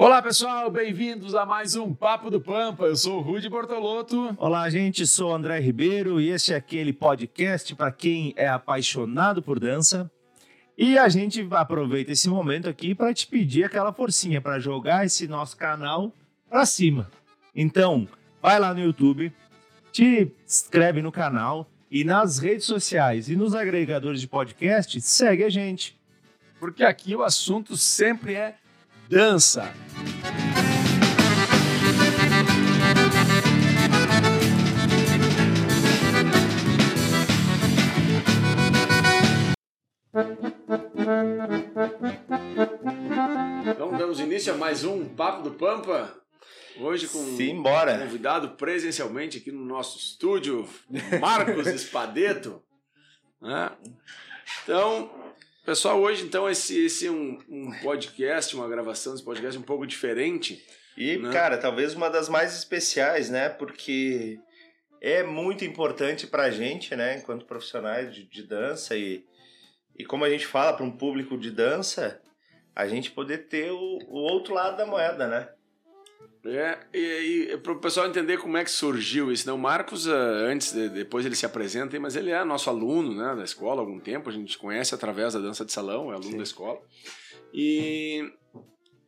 Olá pessoal, bem-vindos a mais um Papo do Pampa. Eu sou o Rudy Bortolotto. Olá, gente, sou o André Ribeiro e este é aquele podcast para quem é apaixonado por dança. E a gente aproveita esse momento aqui para te pedir aquela forcinha para jogar esse nosso canal para cima. Então, vai lá no YouTube, te inscreve no canal e nas redes sociais e nos agregadores de podcast, segue a gente. Porque aqui o assunto sempre é dança. Então damos início a mais um Papo do Pampa. Hoje com Simbora. um convidado presencialmente aqui no nosso estúdio, Marcos Espadeto. né? Então, pessoal, hoje então esse, esse é um, um podcast, uma gravação desse podcast um pouco diferente. E, né? cara, talvez uma das mais especiais, né? Porque é muito importante pra gente, né? Enquanto profissionais de, de dança e, e como a gente fala para um público de dança, a gente poder ter o, o outro lado da moeda, né? É, e, e para o pessoal entender como é que surgiu isso, né? O Marcos, ah, antes, de- depois ele se apresenta, mas ele é nosso aluno né, da escola há algum tempo, a gente conhece através da dança de salão, é aluno Sim. da escola. E,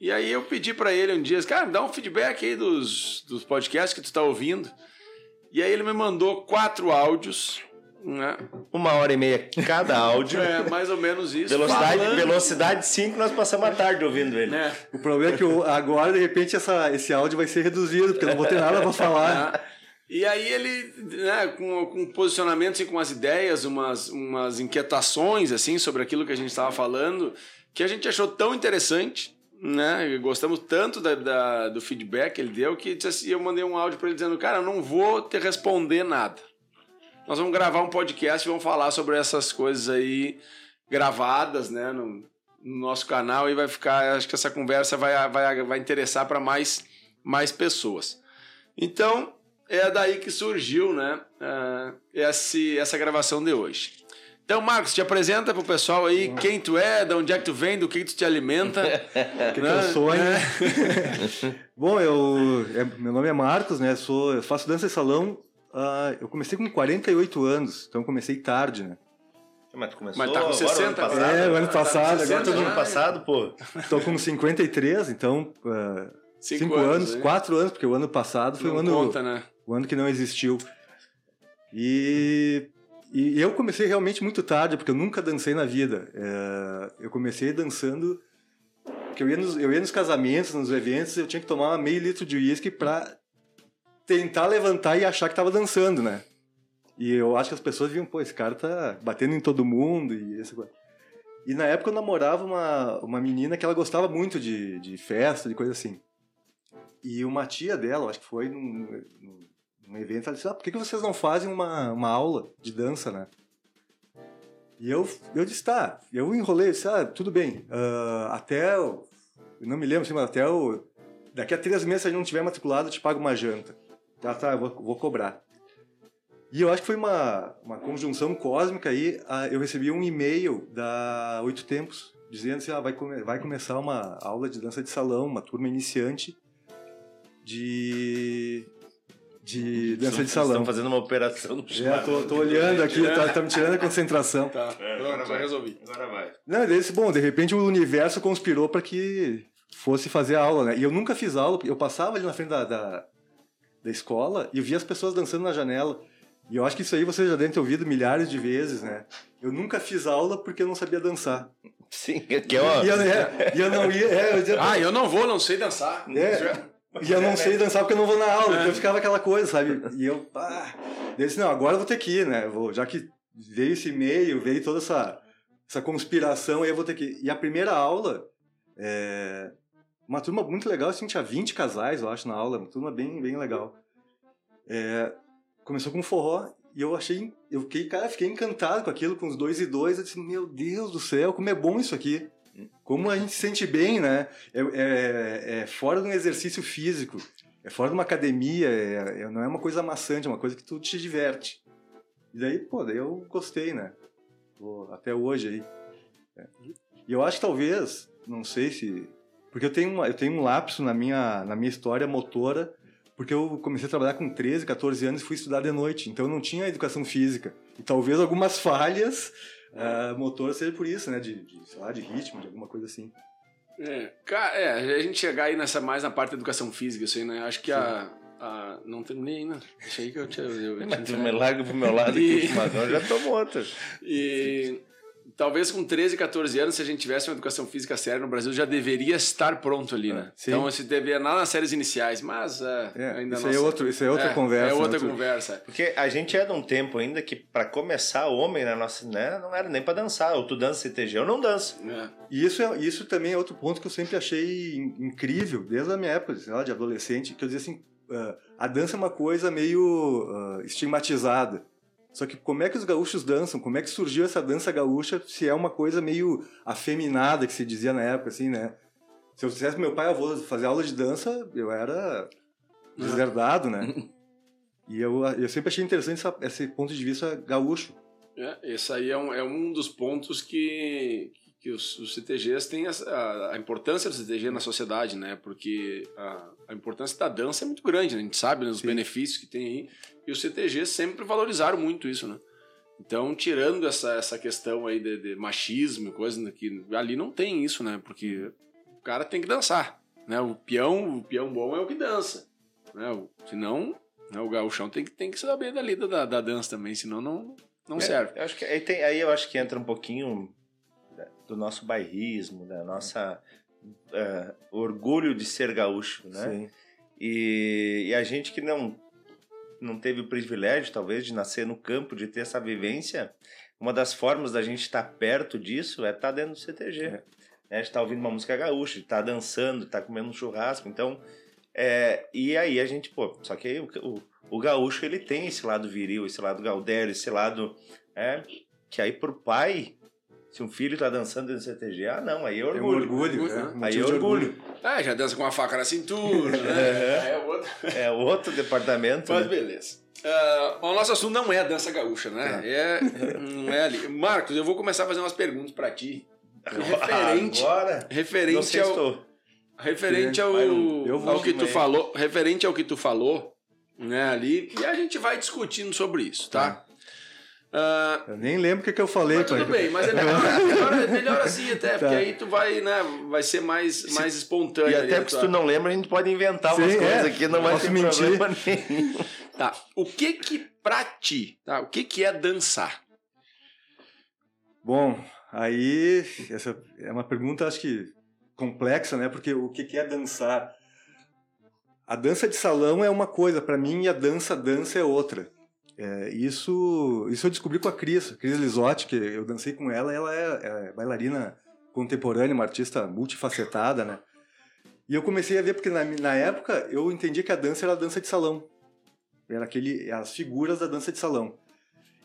e aí eu pedi para ele um dia, cara, dá um feedback aí dos, dos podcasts que tu tá ouvindo. E aí ele me mandou quatro áudios? Uma hora e meia cada áudio. É, mais ou menos isso. Velocidade, falando, velocidade 5, nós passamos a tarde ouvindo ele. né? O problema é que o- agora, de repente, essa, esse áudio vai ser reduzido, porque eu não vou ter nada pra falar. Ah, E aí ele, né, com, com posicionamentos e com as ideias, umas, umas inquietações, assim, sobre aquilo que a gente estava falando, que a gente achou tão interessante, né, gostamos tanto da, da- do feedback que ele deu, que disse assim, eu mandei um áudio para ele dizendo, cara, eu não vou te responder nada. Nós vamos gravar um podcast e vamos falar sobre essas coisas aí gravadas, né, no, no nosso canal e vai ficar, acho que essa conversa vai, vai, vai interessar para mais, mais pessoas. Então, é daí que surgiu, né, ah, esse, essa gravação de hoje. Então, Marcos, te apresenta pro pessoal aí quem tu é, de onde é que tu vem, do que, que tu te alimenta. Que, que Né? eu sou, né? Bom, eu, é- meu nome é Marcos, né? Sou, eu faço dança e salão. Ah, eu comecei com 48 anos, então comecei tarde, né? Mas tu começou Mas tá com agora, 60, ano passado? É, o ano tá com passado, agora 60 Todo tô, já. ano passado, pô. tô com 53, então. 5 anos, hein? 4 anos, porque o ano passado foi Não um ano, conta, né? o ano que não existiu. E, e eu comecei realmente muito tarde, porque eu nunca dancei na vida. É, eu comecei dançando. Porque eu ia, nos, eu ia nos casamentos, nos eventos, eu tinha que tomar meio litro de uísque pra tentar levantar e achar que tava dançando, né? E eu acho que as pessoas viam, pô, esse cara tá batendo em todo mundo e coisa. E na época eu namorava uma, uma menina que ela gostava muito de, de festa, de coisa assim. E uma tia dela, acho que foi num, num, evento, ela disse, ah, por que, vocês não fazem uma, uma aula de dança, né? E eu, eu disse, tá, eu enrolei, eu disse, ah, tudo bem, ah, até, eu não me lembro, mas até o, daqui a três meses se a gente não tiver matriculado, eu te pago uma janta. Tá, tá, eu vou, vou cobrar. E eu acho que foi uma, uma conjunção cósmica aí, ah, eu recebi um e-mail da Oito Tempos, dizendo assim, ah, vai, come- vai começar uma aula de dança de salão, uma turma iniciante de, de dança de Estão salão. fazendo uma operação no Já tô, tô olhando aqui, tá, tá me tirando a concentração. Tá, pronto, já resolvi. Agora vai. Não, desse, bom, de repente o universo conspirou para que fosse fazer aula, né? E eu nunca fiz aula, eu passava ali na frente da, da, da escola e eu via as pessoas dançando na janela. E eu acho que isso aí vocês já devem ter ouvido milhares de vezes, né? Eu nunca fiz aula porque eu não sabia dançar. Sim, que é ó. E eu, é, e eu não ia. É, eu dizia, Ah, eu não vou, não sei dançar. É. E eu não sei dançar porque eu não vou na aula, então eu ficava aquela coisa, sabe? E eu, pá. Eu disse, não, agora eu vou ter que ir, né? Eu Vou, já que veio esse e-mail, veio toda essa, essa conspiração, aí eu vou ter que ir. E a primeira aula, é, uma turma muito legal, assim, tinha 20 casais, eu acho, na aula, uma turma bem, bem legal. É, começou com forró e eu achei, eu fiquei, cara, fiquei encantado com aquilo, com os dois e dois, eu disse, meu Deus do céu, como é bom isso aqui. Como a gente se sente bem, né? É, é- é fora de um exercício físico, é fora de uma academia, é- é- não é uma coisa maçante, é uma coisa que tu te diverte. E daí, pô, daí eu gostei, né? Pô, até hoje aí. É. E eu acho que talvez, não sei se Porque eu tenho, uma, eu tenho um lapso na minha, na minha história motora, porque eu comecei a trabalhar com 13, 14 anos e fui estudar de noite, então eu não tinha educação física. E talvez algumas falhas uh, motoras sejam por isso, né? De, de, sei lá, de ritmo, de alguma coisa assim. É, cara, é, a gente chegar aí nessa, mais na parte da educação física, isso aí, né? Acho que a, a. Não terminei ainda. Deixa aí que eu te. Eu, eu, eu Mas tu me larga pro meu lado e... aqui, mas eu já tomo outra. E talvez com 13, 14 anos, se a gente tivesse uma educação física séria no Brasil, já deveria estar pronto ali, né? Sim. Então, se deveria lá nas séries iniciais, mas é, É, ainda isso, não. é outro, isso é outra é, conversa. É outra né? Outro- conversa. Porque a gente é de um tempo ainda que, pra começar, o homem na nossa, né, não era nem pra dançar. Ou tu dança CTG, eu não danço. É. E isso, é, isso também é outro ponto que eu sempre achei in- incrível, desde a minha época sei lá, de adolescente, que eu dizia assim, ah, a dança é uma coisa meio ah, estigmatizada. Só que como é que os gaúchos dançam? Como é que surgiu essa dança gaúcha se é uma coisa meio afeminada, que se dizia na época, assim, né? Se eu dissesse pro meu pai avô fazer aula de dança, eu era deserdado, né? E eu, eu sempre achei interessante essa- esse ponto de vista gaúcho. É, esse aí é um, é um dos pontos que, que os, os CTGs têm essa- a, a importância do CTG na sociedade, né? Porque a, a importância da dança é muito grande, né? A gente sabe né, os Sim. benefícios que tem aí. E os CTGs sempre valorizaram muito isso, né? Então, tirando essa, essa questão aí de, de machismo e coisa, que ali não tem isso, né? Porque o cara tem que dançar, né? O peão, o peão bom é o que dança, né? O, senão, né, o gauchão tem que, tem que saber da lida da, da dança também, senão não, não É, serve. eu acho que aí, tem- aí eu acho que entra um pouquinho do nosso bairrismo, da nossa eh, orgulho de ser gaúcho, né? Sim. E, e a gente que não não teve o privilégio, talvez, de nascer no campo, de ter essa vivência, uma das formas da gente estar perto disso é estar dentro do CTG. É. Né? A gente tá ouvindo uma música gaúcha, estar dançando, estar comendo um churrasco. Então, é, e aí a gente, pô, só que aí o, o, o gaúcho ele tem esse lado viril, esse lado gaudério, esse lado. É, que aí pro pai, se um filho tá dançando dentro do CTG, ah, não, aí é É um orgulho. orgulho, Orgulho, né? Aí é orgulho. É, já dança com uma faca na cintura, né? É outro. É outro departamento. Mas né? beleza. Ah, o nosso assunto não é dança gaúcha, né? É, não é ali. Marcos, eu vou começar a fazer umas perguntas pra ti. Referente, Agora, referente ao, estou. referente ao, Vai, eu vou ao que tu falou, referente ao que tu falou, né, ali, e a gente vai discutindo sobre isso, tá? Ah, Eu nem lembro o que, que eu falei, mas tudo bem, mas é melhor, melhor, é melhor assim até, porque Tá. aí tu vai, né, vai ser mais, mais espontâneo. E até porque se tu não lembra, a gente pode inventar umas Sim, coisas é. aqui, não vai ter mentir. problema nenhum. Tá, o que que pra ti, tá, o que que é dançar? Bom, aí essa é uma pergunta acho que complexa, né? Porque o que que é dançar? A dança de salão é uma coisa para mim e a dança dança é outra. É, isso isso eu descobri com a Cris, Cris Lisotti, que eu dancei com ela. Ela é, é bailarina contemporânea, uma artista multifacetada, né? E eu comecei a ver porque na, na época eu entendi que a dança era a dança de salão, era aquele as figuras da dança de salão.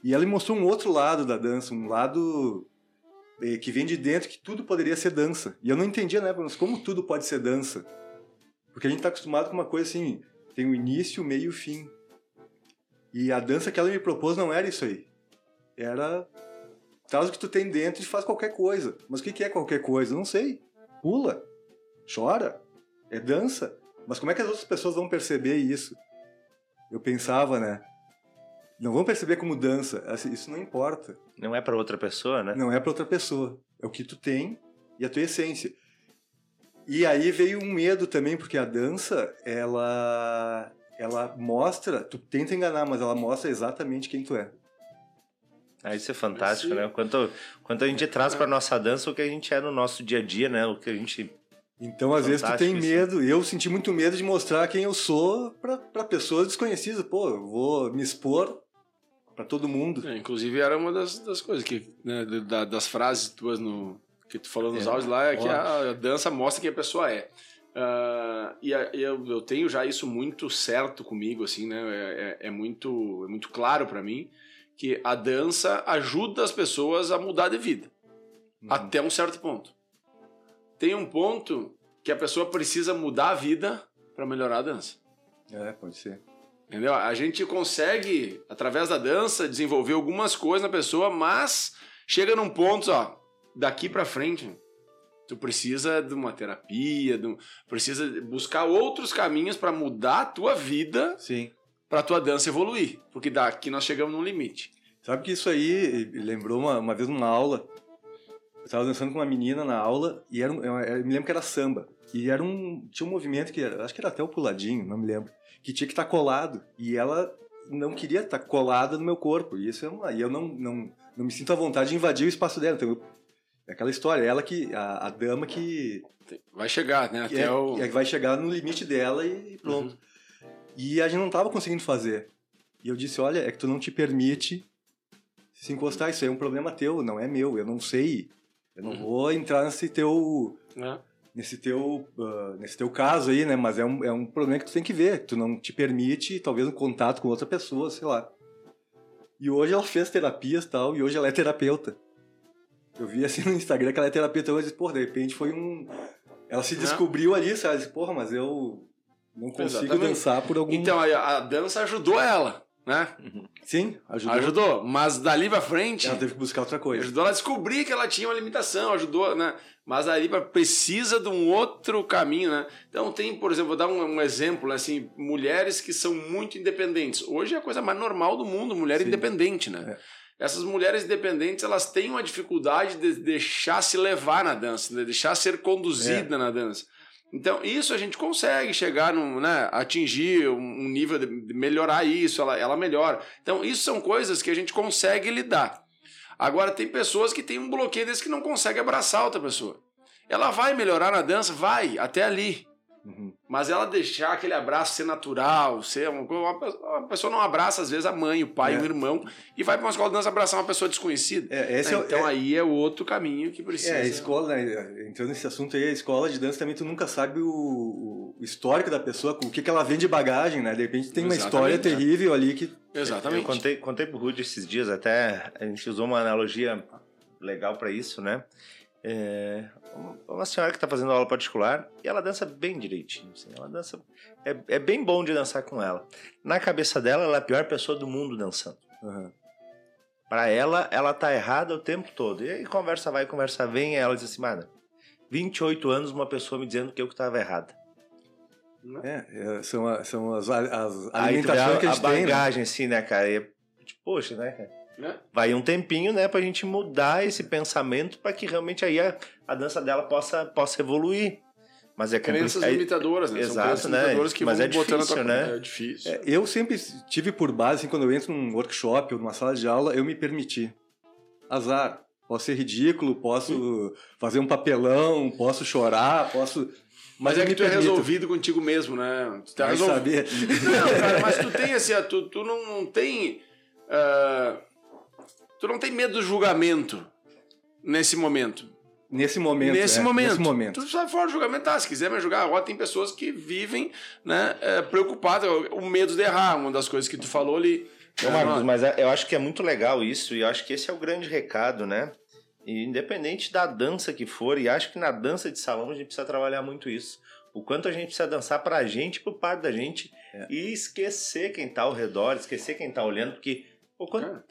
E ela me mostrou um outro lado da dança, um lado eh, que vem de dentro, que tudo poderia ser dança. E eu não entendia, né, mas como tudo pode ser dança? Porque a gente está acostumado com uma coisa assim, tem o início, o meio e o fim. E a dança que ela me propôs não era isso aí. Era traz o que tu tem dentro e faz qualquer coisa. Mas o que que é qualquer coisa? Não sei. Pula, chora, é dança. Mas como é que as outras pessoas vão perceber isso? Eu pensava, né? Não vão perceber como dança. Assim, Isso não importa. Não é pra outra pessoa, né? Não é para outra pessoa. É o que tu tem e a tua essência. E aí veio um medo também, porque a dança, ela ela mostra, tu tenta enganar, mas ela mostra exatamente quem tu é. Ah, isso é fantástico, Sim. né? Quanto, quanto a gente traz pra nossa dança o que a gente é no nosso dia a dia, né? O que a gente. Então, às vezes, tu tem isso. medo. Eu senti muito medo de mostrar quem eu sou para pessoas desconhecidas. Pô, eu vou me expor para todo mundo. É, inclusive era uma das, das coisas que, né, da- das frases tuas no, que tu falou nos É. áudios lá, é que a, a dança mostra quem a pessoa é. Ah, e eu, eu tenho já isso muito certo comigo, assim, né? É, é- é muito, é muito claro pra mim que a dança ajuda as pessoas a mudar de vida, Uhum. até um certo ponto. Tem um ponto que a pessoa precisa mudar a vida pra melhorar a dança. É, pode ser. Entendeu? A gente consegue, através da dança, desenvolver algumas coisas na pessoa, mas chega num ponto, ó, daqui pra frente, Tu precisa de uma terapia, de um- precisa buscar outros caminhos para mudar a tua vida, Sim. para tua dança evoluir, porque daqui nós chegamos num limite. Sabe que isso aí lembrou uma, uma vez numa aula. Eu tava dançando com uma menina na aula e era, eu, eu me lembro que era samba. E era um. Tinha um movimento que era. Acho que era até o puladinho, não me lembro. Que tinha que estar colado. E ela não queria estar colada no meu corpo. E isso é uma. E eu não, não, não me sinto à vontade de invadir o espaço dela. Então, eu- é aquela história, ela que. A, a dama que. Vai chegar, né? Até é, o... é vai chegar no limite dela e pronto. Uhum. E a gente não tava conseguindo fazer. E eu disse, olha, é que tu não te permite se encostar, isso aí é um problema teu, não é meu, eu não sei. Eu não Uhum. vou entrar nesse teu né? nesse teu ah, nesse teu caso aí, né, mas é um, é um problema que tu tem que ver, tu não te permite talvez um contato com outra pessoa, sei lá. E hoje ela fez terapias e tal, e hoje ela é terapeuta. Eu vi assim no Instagram que ela é terapeuta, eu disse, porra, de repente foi um ela se Né? descobriu ali, sabe? Ela disse, porra, mas eu não consigo Exatamente. dançar por algum Então a, a dança ajudou ela, né? Sim, ajudou. Ajudou, mas dali pra frente Ela teve que buscar outra coisa. ajudou ela a descobrir que ela tinha uma limitação, ajudou, né? Mas dali pra, precisa de um outro caminho, né? Então tem, por exemplo, vou dar um, um exemplo, né? assim, mulheres que são muito independentes. Hoje é a coisa mais normal do mundo, mulher Sim. independente, né? Essas mulheres independentes, elas têm uma dificuldade de deixar se levar na dança, de deixar ser conduzida na dança. Então, isso a gente consegue chegar num, né, atingir um nível de de melhorar isso, ela, ela melhora. Então, isso são coisas que a gente consegue lidar. Agora, tem pessoas que têm um bloqueio desse que não consegue abraçar outra pessoa. Ela vai melhorar na dança? Vai, até ali. Uhum. Mas ela deixar aquele abraço ser natural, ser uma, coisa- uma pessoa- uma pessoa não abraça, às vezes, a mãe, o pai, É. o irmão, e vai para uma escola de dança abraçar uma pessoa desconhecida. É, esse é, o- então é, aí é outro caminho que precisa. é, a escola, né? Entrando nesse assunto aí, a escola de dança também tu nunca sabe o, o histórico da pessoa, o que, que ela vem de bagagem, né? De repente tem uma Exatamente, história né? terrível ali que. Exatamente. Eu contei, contei pro Rude esses dias, até a gente usou uma analogia legal para isso, né? É, uma- senhora que tá fazendo aula particular e ela dança bem direitinho. assim, ela dança. É, é bem bom de dançar com ela. Na cabeça dela, ela é a pior pessoa do mundo dançando. Aham. Pra ela, ela tá errada o tempo todo. E aí conversa vai, conversa vem, e ela diz assim, mano, 28 anos uma pessoa me dizendo que eu que tava errada. É, é, são, a- são as, as alimentações que a a, a gente tem, né? bagagem, assim, né, cara? E, é, tipo, poxa, né, cara? Né? vai um tempinho, né, pra gente mudar esse pensamento para que realmente aí a, a dança dela possa, possa evoluir. Mas é Crenças compli- é- limitadoras, né? São Exato, crenças né? limitadoras que Mas vão é botando a tua... difícil, né? É difícil. É, eu sempre tive por base, assim, quando eu entro num workshop ou numa sala de aula, eu me permiti. Azar. Posso ser ridículo, posso fazer um papelão, posso chorar, posso. Mas, eu é que tu é permito. resolvido contigo mesmo, né? Tu tá resolvido. saber. Não, cara, mas tu tem assim, tu, tu não, não tem. ah, tu não tem medo do julgamento nesse momento. Nesse momento. nesse é, momento. Nesse momento. Tu sai fora do julgamento, tá? Se quiser me julgar, agora tem pessoas que vivem, né, é, preocupadas. O medo de errar, uma das coisas que tu falou ali. É, Marcos, não, mas é- eu acho que é muito legal isso e eu acho que esse é o grande recado, né? E independente da dança que for, e acho que na dança de salão a gente precisa trabalhar muito isso. O quanto a gente precisa dançar pra gente, pro par da gente, É. e esquecer quem tá ao redor, esquecer quem tá olhando, porque quando, Cara.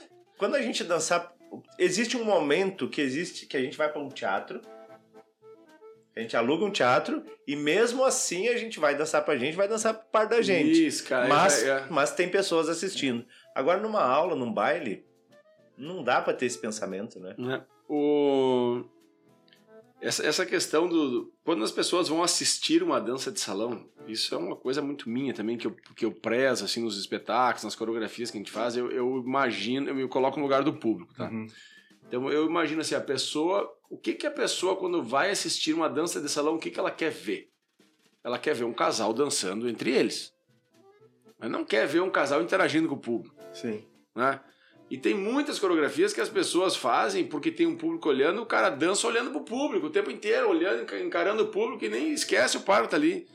Quando a gente dançar, existe um momento que existe que a gente vai pra um teatro, a gente aluga um teatro, e mesmo assim a gente vai dançar pra gente, vai dançar pro par da gente. Isso, cara. Mas, é, é. mas tem pessoas assistindo. Agora, numa aula, num baile, não dá pra ter esse pensamento, né? né? O... Essa, essa questão do, do- Quando as pessoas vão assistir uma dança de salão, isso é uma coisa muito minha também, que eu, que eu prezo assim, nos espetáculos, nas coreografias que a gente faz, eu, eu imagino, eu me coloco no lugar do público, tá? Uhum. Então eu imagino assim, a pessoa. O que, que a pessoa, quando vai assistir uma dança de salão, o que, que ela quer ver? Ela quer ver um casal dançando entre eles. Mas não quer ver um casal interagindo com o público Sim. né? E tem muitas coreografias que as pessoas fazem porque tem um público olhando, o cara dança olhando pro público o tempo inteiro, olhando, enca- encarando o público e nem esquece o par que tá ali.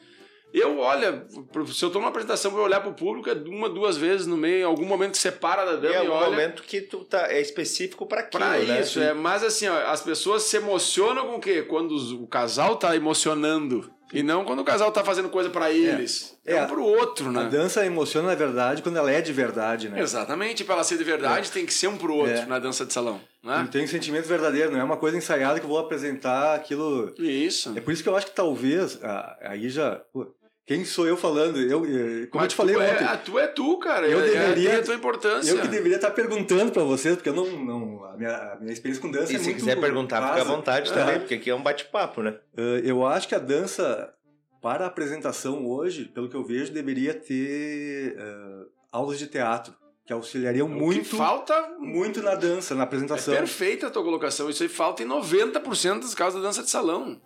Eu, olha, se eu tô numa apresentação pra olhar pro público, é uma, duas vezes no meio, em algum momento que separa da dama é e, um olha. momento que tu tá, é específico pra aquilo, Pra né? isso, é. Mas assim, ó, as pessoas se emocionam com o quê? Quando o casal tá emocionando. E não quando o casal tá fazendo coisa pra eles. É, É, um pro outro, né? A dança emociona na verdade quando ela é de verdade, né? Exatamente, pra ela ser de verdade, tem que ser um pro outro É. na dança de salão. Não Né? tem um sentimento verdadeiro, não é uma coisa ensaiada que eu vou apresentar aquilo. Isso. É por isso que eu acho que talvez, ah, aí já. pô, quem sou eu falando? Eu, eh, como eu Mas te falei tu ontem, É, ah, tu é tu, cara. Eu é, deveria- É a tua importância. eu que deveria estar perguntando pra vocês, porque eu não. não a, minha, a minha experiência com dança E é se muito quiser perguntar, fica à vontade É. também, porque aqui é um bate-papo, né? Ah, eu acho que a dança, para a apresentação hoje, pelo que eu vejo, deveria ter ah, aulas de teatro, que auxiliariam O que muito, falta muito na dança, na É apresentação. perfeita a tua colocação. Isso aí falta em 90% dos casos da dança de salão.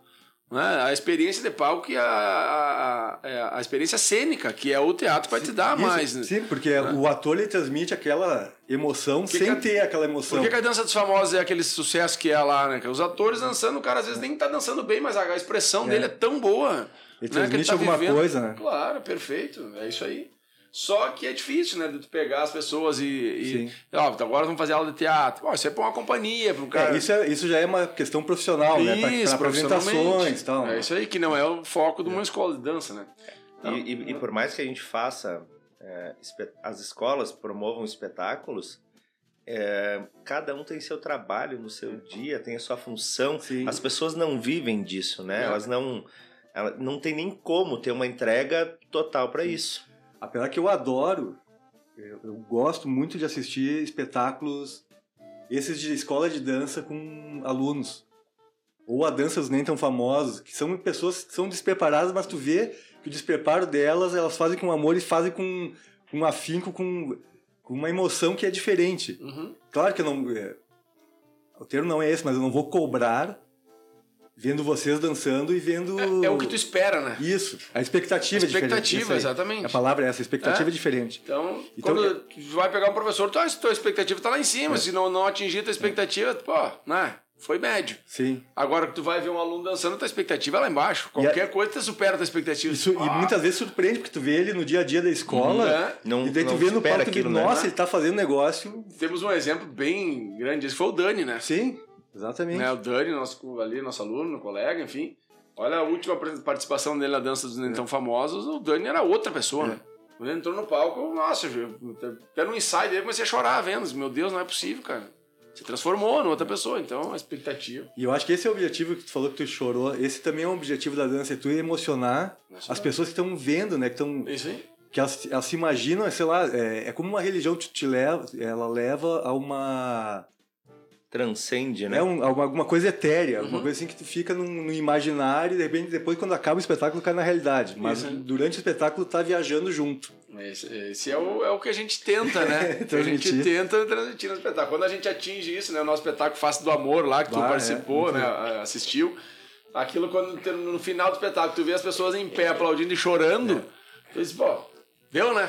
Né? A experiência de palco e a, a, a, a experiência cênica, que é o teatro, vai te dar Isso, mais. né? Sim, porque o ator ele transmite aquela emoção Que sem que- ter aquela emoção. Por que, que a dança dos famosos é aquele sucesso que é lá, né? Que Os atores dançando, o cara às vezes nem tá dançando bem, mas a a expressão É. dele é tão boa. Ele né, que transmite tá alguma vivendo. coisa, né? Claro, perfeito. É isso aí. Só que é difícil, né? De tu pegar as pessoas e. e Sim. ó, então agora vamos fazer aula de teatro. Ó, isso é pra uma companhia, para um cara. É, isso, é- isso já é uma questão profissional, né? Pra, Isso, pra apresentações e tal. É isso aí, que não é o foco de uma escola de dança, né? E, e- e por mais que a gente faça, é, as escolas promovam espetáculos, é, cada um tem seu trabalho no seu dia, tem a sua função. Sim. As pessoas não vivem disso, né? É. Elas não, ela, não tem nem como ter uma entrega total para isso. Apesar que eu adoro, eu, eu gosto muito de assistir espetáculos, esses de escola de dança com alunos. Ou a danças nem tão famosos, que são pessoas que são despreparadas, mas tu vê que o despreparo delas, elas fazem com amor e fazem com, com um afinco, com, com uma emoção que é diferente. Uhum. Claro que eu não. é, o termo não é esse, mas eu não vou cobrar vendo vocês dançando e vendo. É, é o que tu espera, né? Isso. A expectativa, é diferente. expectativa, isso aí. exatamente. A palavra é essa, a expectativa É. é, diferente. Então, Então, quando tu vai pegar um professor, tu, ah, tua expectativa tá lá em cima. É. Se não, não atingir a tua expectativa, pô, né? Foi médio. Sim. Agora que tu vai ver um aluno dançando, tua expectativa é lá embaixo. Qualquer coisa tu supera a tua expectativa. Isso, Ah, e muitas vezes surpreende, porque tu vê ele no dia a dia da escola, é. Não, e daí tu não vê no palco e tu né? nossa, ele tá fazendo negócio. Temos um exemplo bem grande. Esse foi o Dani, né? Sim, exatamente. né? O Dani, nosso, ali, nosso aluno, colega, enfim. Olha a última participação dele na dança dos Nem Tão Famosos, o Dani era outra pessoa, É. né? Quando ele entrou no palco, nossa, até no ensaio dele comecei a chorar vendo. Meu Deus, não é possível, cara. Se transformou em outra pessoa, então a expectativa. E eu acho que esse é o objetivo que tu falou que tu chorou. Esse também é um objetivo da dança, é tu emocionar as pessoas que estão vendo, né? Que estão É isso aí. que elas, elas se imaginam, sei lá, é, é como uma religião te, te leva, ela leva a uma Transcende, né? é um, alguma, alguma coisa etérea, alguma Uhum. coisa assim que tu fica no, imaginário e de repente depois quando acaba o espetáculo cai na realidade. Mas Isso. durante o espetáculo tá viajando junto. Esse, esse é, o, é o que a gente tenta, né? a gente tenta transmitir no espetáculo. Quando a gente atinge isso, né? O nosso espetáculo Face do Amor lá, que tu Ah, é, participou, muito né? Assistiu. Aquilo quando no final do espetáculo tu vê as pessoas em pé aplaudindo e chorando. Tu diz, pô, deu, né?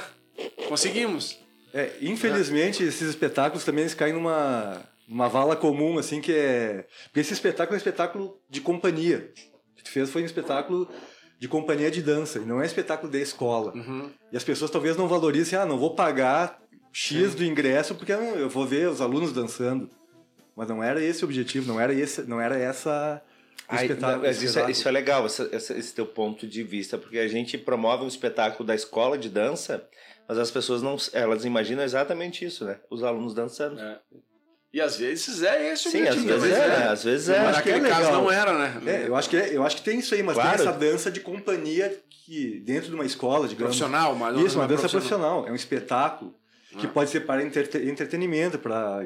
Conseguimos. É, infelizmente, esses espetáculos também eles caem numa, numa vala comum, assim, que é. Porque esse espetáculo é um espetáculo de companhia. O que tu fez foi um espetáculo de companhia de dança, e não é espetáculo de escola. Uhum. E as pessoas talvez não valorizem, ah, não vou pagar X do ingresso porque eu, vou ver os alunos dançando. Mas não era esse o objetivo, não era, esse, não era essa. Ai, espetáculo- não, mas isso, é, isso é legal, essa- esse teu ponto de vista, porque a gente promove um espetáculo da escola de dança, mas as pessoas não, elas imaginam exatamente isso, né? Os alunos dançando. É. E às vezes é esse o Sim, às vezes às é, às vezes é. Mas naquele é caso não era, né? É, eu acho, que é- eu acho que tem isso aí, mas Claro. tem essa dança de companhia que dentro de uma escola, digamos. Profissional, mas Isso, uma é dança profissional. É um espetáculo que Ah. pode ser para entrete- entretenimento, para,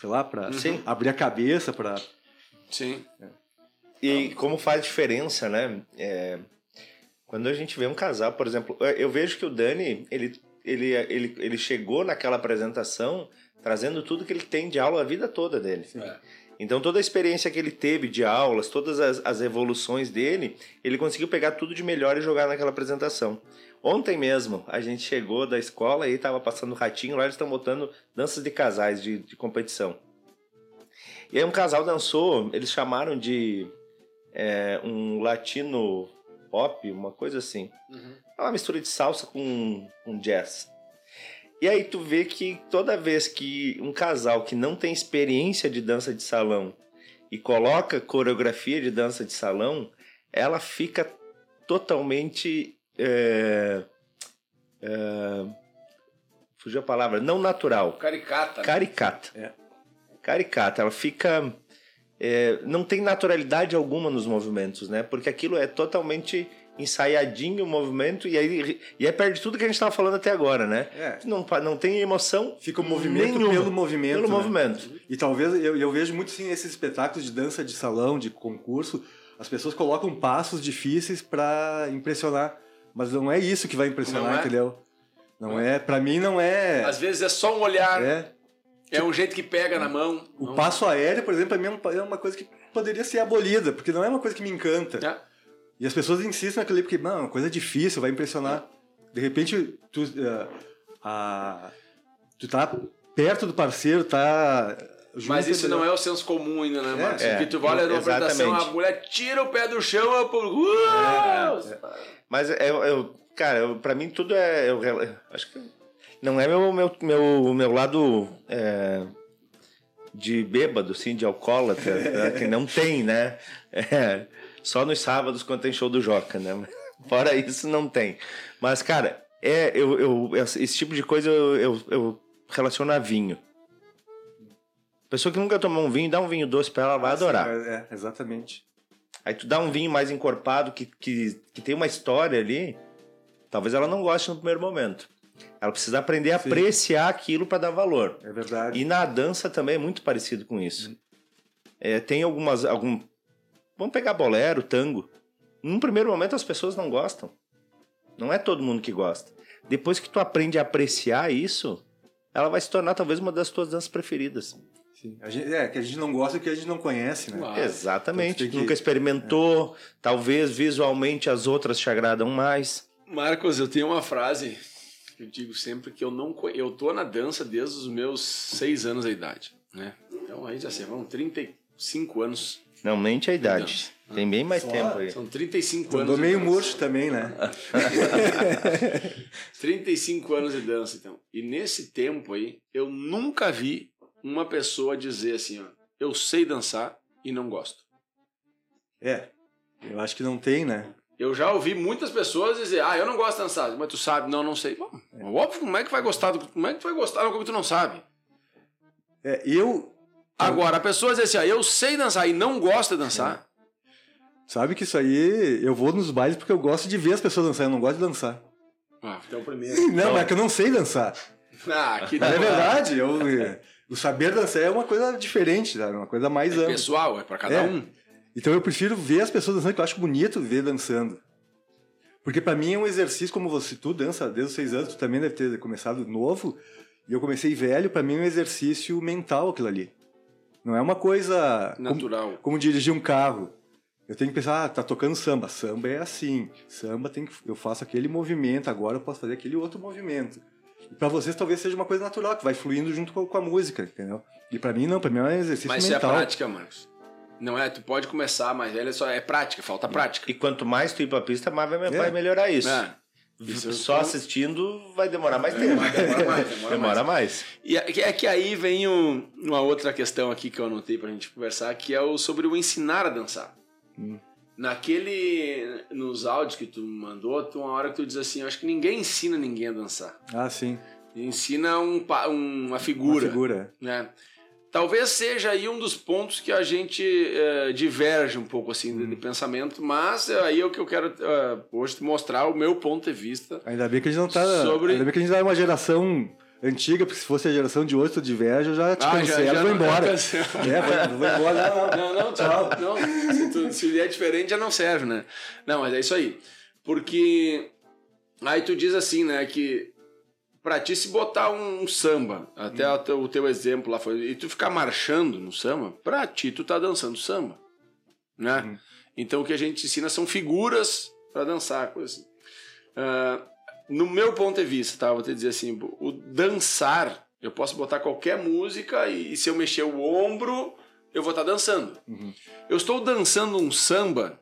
sei lá, para Sim. abrir a cabeça, para Sim. E como faz diferença, né? É, quando a gente vê um casal, por exemplo, eu vejo que o Dani, ele, ele, ele, ele chegou naquela apresentação trazendo tudo que ele tem de aula a vida toda dele. É. Então toda a experiência que ele teve de aulas, todas as, as evoluções dele, ele conseguiu pegar tudo de melhor e jogar naquela apresentação. Ontem mesmo, a gente chegou da escola e estava passando o ratinho, lá eles estão botando danças de casais de, de competição. E aí um casal dançou, eles chamaram de é, um latino pop, uma coisa assim. Uhum. É uma mistura de salsa com, com jazz. E aí tu vê que toda vez que um casal que não tem experiência de dança de salão e coloca coreografia de dança de salão, ela fica totalmente. É, é, fugiu a palavra, não natural. Caricata. né? Caricata. É. Caricata. Ela fica. é, não tem naturalidade alguma nos movimentos, né? Porque aquilo é totalmente ensaiadinho o movimento e aí, e aí perde tudo que a gente estava falando até agora, né? É. Não, não tem emoção. Fica o movimento nenhuma. pelo movimento. Pelo né? movimento. E talvez eu, eu vejo muito sim esses espetáculos de dança de salão, de concurso, as pessoas colocam passos difíceis pra impressionar, mas não é isso que vai impressionar, é? entendeu? Não é, Pra mim não é. Às vezes é só um olhar, é, é um jeito que pega na mão. o Não- passo aéreo, por exemplo, pra mim é é uma coisa que poderia ser abolida, porque não é uma coisa que me encanta. É. E as pessoas insistem naquilo ali porque, é uma coisa difícil, vai impressionar. De repente, tu, a- tu tá perto do parceiro, tá. junto, Mas isso não é o senso comum ainda, né, Marcos? é, Porque tu olha na apresentação, a mulher tira o pé do chão, o público. "Uau!" Mas é, eu, cara, eu, pra mim tudo é. Eu, eu acho que não é meu, meu, meu, meu lado é, de bêbado, assim, de alcoólatra, né, que não tem, né? É, só nos sábados quando tem show do Joca, né? Fora isso, não tem. Mas, cara, é, eu, eu, esse tipo de coisa eu, eu, eu relaciono a vinho. Pessoa que nunca tomou um vinho, dá um vinho doce pra ela, vai adorar. É, é, exatamente. Aí tu dá um vinho mais encorpado, que, que, que tem uma história ali, talvez ela não goste no primeiro momento. Ela precisa aprender a Sim. apreciar aquilo para dar valor. É verdade. E na dança também é muito parecido com isso. É, tem algumas. Algum... Vamos pegar bolero, tango. Num primeiro momento as pessoas não gostam. Não é todo mundo que gosta. Depois que tu aprende a apreciar isso, ela vai se tornar talvez uma das tuas danças preferidas. Sim. A gente- é, que a gente não gosta porque a gente não conhece, né? Claro. Exatamente. Então que- Nunca experimentou. Talvez visualmente as outras te agradam mais. Marcos, eu tenho uma frase que eu digo sempre que eu não eu tô na dança desde os meus seis anos de idade, né? Então aí já sei, vão 35 anos. Não, mente a idade. Tem bem mais Só? tempo aí. São 35 Tu anos. andou meio murcho também, né? 35 anos de dança, então. E nesse tempo aí, eu nunca vi uma pessoa dizer assim, ó, eu sei dançar e não gosto. É. Eu acho que não tem, né? Eu já ouvi muitas pessoas dizer, ah, eu não gosto de dançar, mas tu sabe, não, não sei. Bom, óbvio, como é que vai gostar do, como é que tu vai gostar algo que tu não sabe? É, eu. Agora, a pessoa dizer assim, ah, eu sei dançar e não gosta de dançar, Sabe que isso aí. Eu vou nos bailes porque eu gosto de ver as pessoas dançar, eu não gosto de dançar. ah, então o primeiro. Não, mas é que eu não sei dançar. Ah, que Mas é verdade, eu, o saber dançar é uma coisa diferente, sabe? uma coisa mais É ampla. pessoal, é pra cada É. um. Então eu prefiro ver as pessoas dançando, que eu acho bonito ver dançando. Porque pra mim é um exercício, como você, tu dança desde os seis anos, tu também deve ter começado novo, e eu comecei velho, pra mim é um exercício mental aquilo ali. Não é uma coisa como, Natural. como dirigir um carro. Eu tenho que pensar, ah, tá tocando samba, samba é assim, samba tem que, eu faço aquele movimento, agora eu posso fazer aquele outro movimento. E pra vocês talvez seja uma coisa natural, que vai fluindo junto com, com a música, entendeu? E pra mim não, pra mim é um exercício Mas é mental. prática, Marcos. Não é, tu pode começar, mas ele é só é prática, falta prática. E quanto mais tu ir pra pista, mais vai, É. vai melhorar isso. É. Isso Só eu- assistindo vai demorar mais É, tempo. vai demorar mais, demora Demora mais. E é que- é que aí vem um- uma outra questão aqui que eu anotei pra gente conversar, que é o sobre o ensinar a dançar. Hum. Naquele. Nos áudios que tu mandou, tu, uma hora que tu diz assim, eu acho que ninguém ensina ninguém a dançar. Ah, sim. Ensina um, um- uma Uma figura. figura. né? Talvez seja aí um dos pontos que a gente eh, diverge um pouco assim de, de pensamento, mas é aí é o que eu quero eh, hoje te mostrar o meu ponto de vista. Ainda bem que a gente não tá. Sobre- Ainda bem que a gente não é uma geração antiga, porque se fosse a geração de hoje, tu diverge, eu já te Ah, cancelo e vou não- embora. É, vou, vou embora. Não, não. Não, não, tchau. Não, se, tu, se é diferente já não serve, né? Não, mas é isso aí. Porque aí tu diz assim, né, que pra ti se botar um, samba, até o teu- o teu exemplo lá foi, e tu ficar marchando no samba, pra ti tu tá dançando samba, né? Uhum. Então o que a gente ensina são figuras pra dançar, coisa assim. Ah, no meu ponto de vista, tá? Vou te dizer assim, o dançar, eu posso botar qualquer música e, se eu mexer o ombro, eu vou estar dançando. Uhum. Eu estou dançando um samba,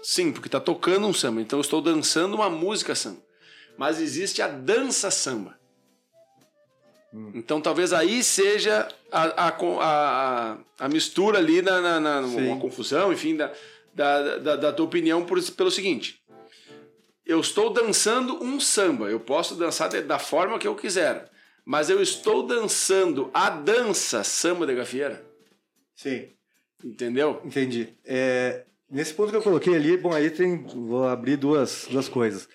sim, porque está tocando um samba, então eu estou dançando uma música samba. Mas existe a dança samba. Hum. Então talvez aí seja a, a, a, a mistura ali na, na, na- uma confusão, enfim, da, da, da, da tua opinião por, pelo seguinte. eu estou dançando um samba. Eu posso dançar de- da forma que eu quiser. Mas eu estou dançando a dança samba de gafieira. Sim. Entendeu? Entendi. É, nesse ponto que eu coloquei ali, bom, aí tem. Vou abrir duas, duas coisas.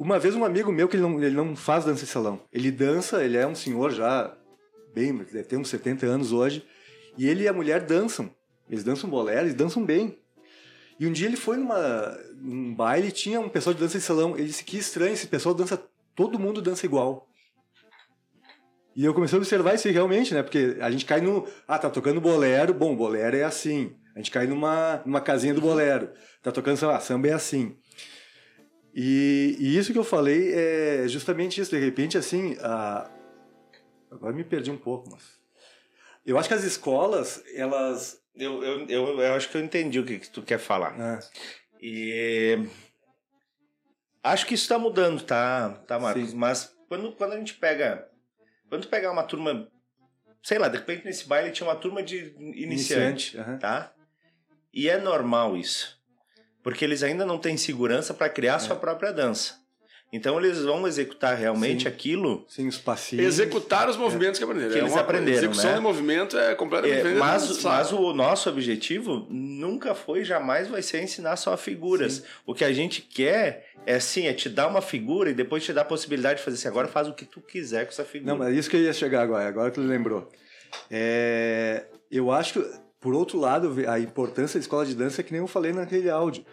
Uma vez um amigo meu que ele não, ele não faz dança de salão. Ele dança, ele é um senhor já bem, deve ter uns 70 anos hoje. E ele e a mulher dançam. Eles dançam bolero, eles dançam bem. E um dia ele foi numa, num baile tinha um pessoal de dança de salão. Ele disse que estranho, esse pessoal dança, todo mundo dança igual. E eu comecei a observar isso aí realmente, né? Porque a gente cai no. Ah, tá tocando bolero. Bom, bolero é assim. A gente cai numa, numa casinha do bolero. Tá tocando, sei lá, samba é assim. E, e isso que eu falei é justamente isso. De repente, assim. A... Agora me perdi um pouco, mas. Eu acho que as escolas, elas. Eu, eu, eu, eu acho que eu entendi o que, que tu quer falar. Ah, E acho que isso está mudando, tá, tá Marcos? Sim. Mas quando, quando a gente pega. Quando tu pegar uma turma. Sei lá, de repente nesse baile tinha uma turma de iniciante, aham. tá? E é normal isso. Porque eles ainda não têm segurança para criar sua própria dança. Então eles vão executar realmente Sim. aquilo. Sim, os passinhos. Executar os movimentos que aprenderam. Que É eles uma- aprenderam, Execução né? de movimento é completamente É, diferente. mas, mas o nosso objetivo nunca foi, jamais vai ser ensinar só figuras. O que a gente quer é sim, é te dar uma figura e depois te dar a possibilidade de fazer assim, agora faz o que tu quiser com essa figura. Não, mas é isso que eu ia chegar agora, agora que tu lembrou. É, eu acho que, por outro lado, a importância da escola de dança é que nem eu falei naquele áudio.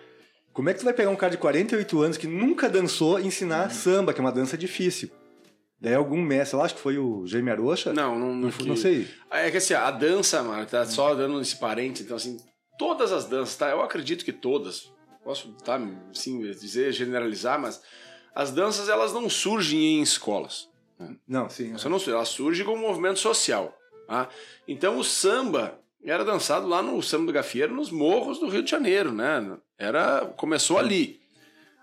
Como é que tu vai pegar um cara de 48 anos que nunca dançou e ensinar samba, que é uma dança difícil? Daí algum mestre, eu acho que foi o Jaime Arocha? Não, não, não, não, sei. É que assim, a dança, mano, tá só dando esse parente, então assim, todas as danças, tá? Eu acredito que todas, posso, tá, sim, dizer, generalizar, mas as danças, elas não surgem em escolas. Não, sim. Você não, ela surge como um movimento social, tá? Então o samba era dançado lá no Samba do Gafieiro, nos morros do Rio de Janeiro, né? Era, começou ali.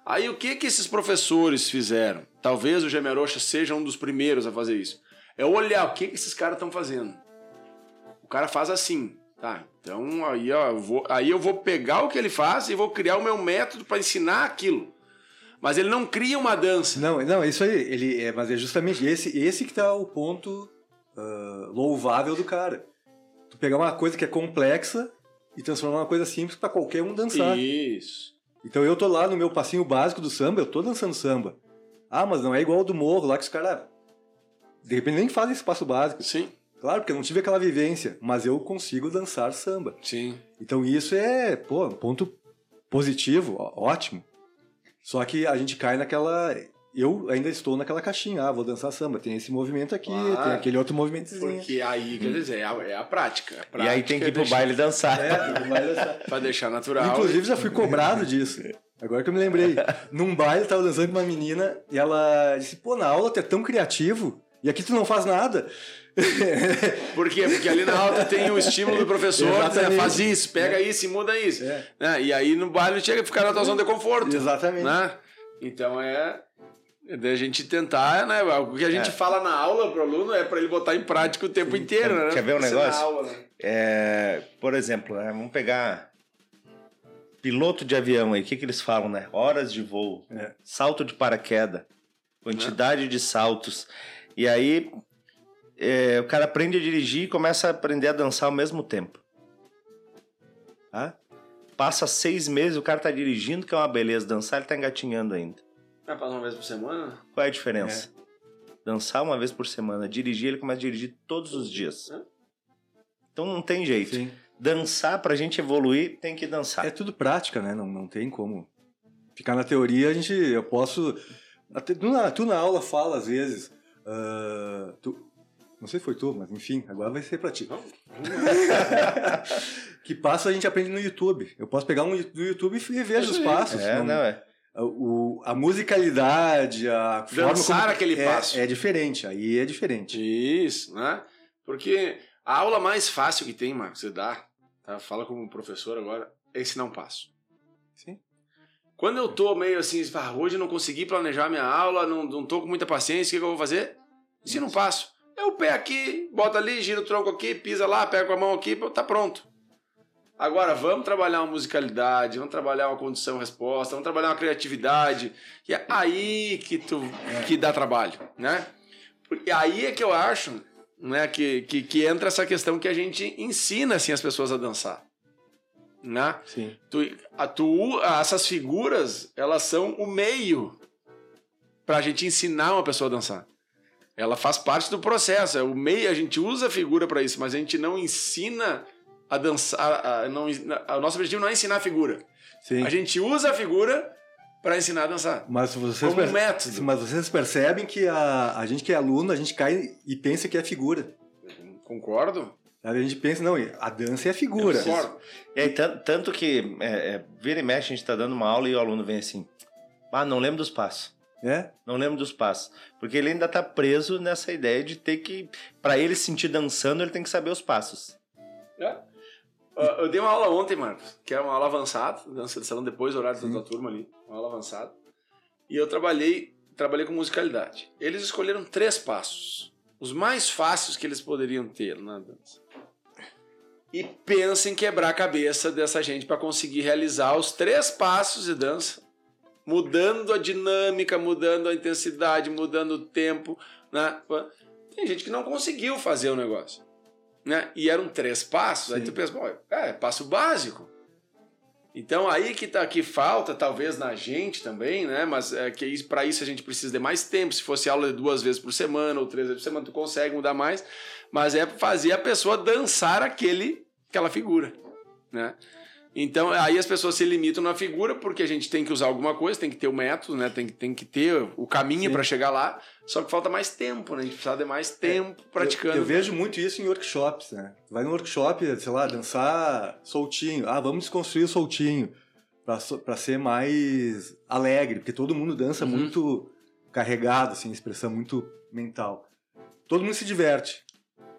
Aí o que que esses professores fizeram? Talvez o Gemerocha seja um dos primeiros a fazer isso. É olhar o que que esses caras estão fazendo. O cara faz assim, tá? Então aí, ó, eu vou, aí eu vou pegar o que ele faz e vou criar o meu método para ensinar aquilo. Mas ele não cria uma dança. Não, não, isso aí. Ele, é, mas é justamente esse, esse que tá o ponto ah, louvável do cara. Pegar uma coisa que é complexa e transformar uma coisa simples para qualquer um dançar. Isso. Então eu tô lá no meu passinho básico do samba, eu tô dançando samba. Ah, mas não é igual ao do morro lá que os caras. De repente nem fazem esse passo básico. Sim, Claro, porque eu não tive aquela vivência, mas eu consigo dançar samba. sim. Então isso é, pô, um ponto positivo, ó- ótimo. Só que a gente cai naquela. Eu ainda estou naquela caixinha. Ah, vou dançar samba. Tem esse movimento aqui, Claro. tem aquele outro movimentozinho. Porque aí, quer dizer, é a, é a prática. A e aí tem que ir pro deixar- baile dançar. É, dançar. Pra deixar natural. Inclusive já fui cobrado disso. Agora que eu me lembrei. Num baile, eu tava dançando com uma menina e ela disse: pô, na aula tu é tão criativo e aqui tu não faz nada. Por quê? Porque ali na aula tem o estímulo do professor, né? Faz isso, pega isso e muda isso. É. Né? E aí no baile chega a ficar na tua zona de conforto. Exatamente. Né? Então é. Da gente tentar, né? O que a gente É. fala na aula pro aluno é pra ele botar em prática o tempo inteiro, né? Quer ver um é negócio? aula, né? É, por exemplo, né, vamos pegar piloto de avião aí, o que, que eles falam, né? Horas de voo, É. salto de paraquedas, quantidade de saltos. E aí é, o cara aprende a dirigir e começa a aprender a dançar ao mesmo tempo. Tá? Passa seis meses, o cara tá dirigindo, que é uma beleza. Dançar, ele tá engatinhando ainda. Vai passar uma vez por semana? Qual é a diferença? Dançar uma vez por semana, dirigir, ele começa a dirigir todos os dias. É. Então não tem jeito. Sim. Dançar, pra gente evoluir, tem que dançar. É tudo prática, né? Não, não tem como. Ficar na teoria, a gente. Eu posso. Até, tu, na, tu na aula fala às vezes. ah, tu, não sei se foi tu, mas enfim, agora vai ser pra ti. que passo a gente aprende no YouTube. Eu posso pegar um no YouTube e vejo os passos. É, não- não é. O, a musicalidade, a forma Dançar como- aquele é, passo. É diferente, aí é diferente. Isso, né? Porque a aula mais fácil que tem, Marcos, você dá, tá? fala como professor agora, é ensinar um passo. Sim. Quando eu tô meio assim, ah, hoje não consegui planejar minha aula, não, não tô com muita paciência, o que, que eu vou fazer? Ensina um passo. É o pé aqui, bota ali, gira o tronco aqui, pisa lá, pega com a mão aqui, tá pronto. Agora, vamos trabalhar uma musicalidade, vamos trabalhar uma condição-resposta, vamos trabalhar uma criatividade. E é aí que, tu, que dá trabalho, né? E aí é que eu acho né, que, que, que entra essa questão que a gente ensina assim, as pessoas a dançar. Né? Sim. Tu, a, tu, essas figuras, elas são o meio pra gente ensinar uma pessoa a dançar. Ela faz parte do processo, é o meio, a gente usa a figura para isso, mas a gente não ensina a dançar, a, a, não, a, o nosso objetivo não é ensinar a figura. Sim. A gente usa a figura para ensinar a dançar. Mas vocês, Como um método. mas vocês percebem que a, a gente que é aluno, a gente cai e pensa que é figura. Concordo? A gente pensa, não, a dança é a figura. Concordo. E aí, tan- tanto que é, é, vira e mexe, a gente tá dando uma aula e o aluno vem assim, ah, não lembro dos passos. É? Não lembro dos passos. Porque ele ainda tá preso nessa ideia de ter que. Pra ele se sentir dançando, ele tem que saber os passos. É. Eu dei uma aula ontem, Marcos, que era uma aula avançada, dança de salão depois do horário da tua turma ali, uma aula avançada. E eu trabalhei, trabalhei com musicalidade. Eles escolheram três passos, os mais fáceis que eles poderiam ter na dança. E pensa em quebrar a cabeça dessa gente para conseguir realizar os três passos de dança, mudando a dinâmica, mudando a intensidade, mudando o tempo, né? Tem gente que não conseguiu fazer o negócio né? E eram três passos, aí Sim. tu pensa, pô, é, passo básico. Então aí que tá que falta, talvez na gente também, né? Mas é que para isso a gente precisa de mais tempo. Se fosse aula de duas vezes por semana ou três vezes por semana, tu consegue mudar mais. Mas é fazer a pessoa dançar aquele, aquela figura, né? Então aí as pessoas se limitam na figura porque a gente tem que usar alguma coisa, tem que ter o método, né? Tem, que- tem que ter o caminho para chegar lá. Só que falta mais tempo, né? A gente precisa de mais tempo praticando. Eu, eu vejo muito isso em workshops, né? Vai no workshop, sei lá, dançar soltinho. Ah, vamos desconstruir o soltinho pra ser mais alegre, porque todo mundo dança Uhum. muito carregado, assim, expressão muito mental. Todo mundo se diverte.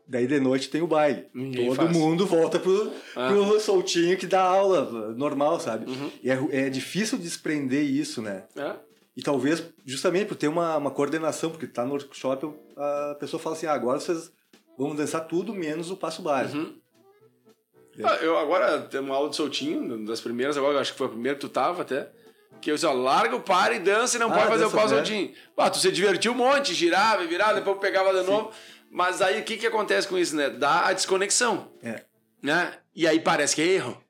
Daí de noite tem o baile. Ninguém todo faz. mundo volta pro, Ah. pro soltinho que dá aula, normal, sabe? Uhum. E é, é difícil desprender isso, né? É. E talvez, justamente por ter uma, uma coordenação, porque tá no workshop, a pessoa fala assim, ah, agora vocês vão dançar tudo menos o passo básico. Uhum. Ah, eu agora tenho uma aula de soltinho, das primeiras, agora eu acho que foi a primeira que tu tava até. Que eu disse, ó, larga o par e dança e não Ah, pode fazer o pau né? soltinho. Ah, tu se divertiu um monte, girava e virava, depois pegava de novo. Mas aí o que que acontece com isso, né? Dá a desconexão. É. Né? E aí parece que é erro.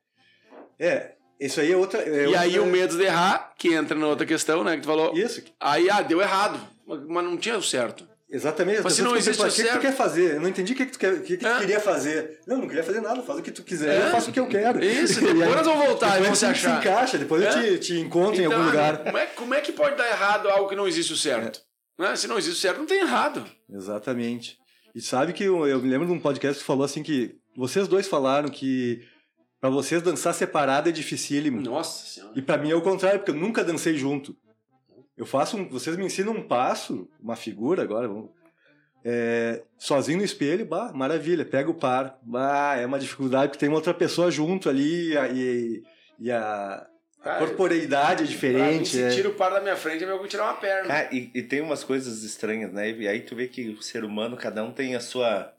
É, isso aí é outra... é e outra- aí o medo de errar, que entra na outra questão, né? Que tu falou. Isso, Aí, ah, deu errado. Mas não tinha o certo. exatamente. As Mas se não existe o que, que tu quer fazer? Eu não entendi o que, que tu, quer, o que, que tu É. queria fazer. Não, não queria fazer nada, faz o que tu quiser, É. eu faço o que eu quero. Isso, depois aí- nós vamos voltar e depois vamos se tu achar. se encaixa, depois eu É. te, te encontro em Então, algum lugar. Como é, como é que pode dar errado algo que não existe o certo? Né? Se não existe o certo, não tem errado. Exatamente. E sabe que eu, eu me lembro de um podcast que falou assim que vocês dois falaram que pra vocês dançar separado é dificílimo. Nossa senhora. E pra mim é o contrário, porque eu nunca dancei junto. Eu faço um, vocês me ensinam um passo, uma figura agora, vamos, é, sozinho no espelho, bah, maravilha, pega o par, bah, é uma dificuldade porque tem uma outra pessoa junto ali e, e, e a Cara, corporeidade é Pra mim, diferente. se é. tira o par da minha frente, é melhor que tirar uma perna. Cara, e, e tem umas coisas estranhas, né? E aí tu vê que o ser humano, cada um tem a sua.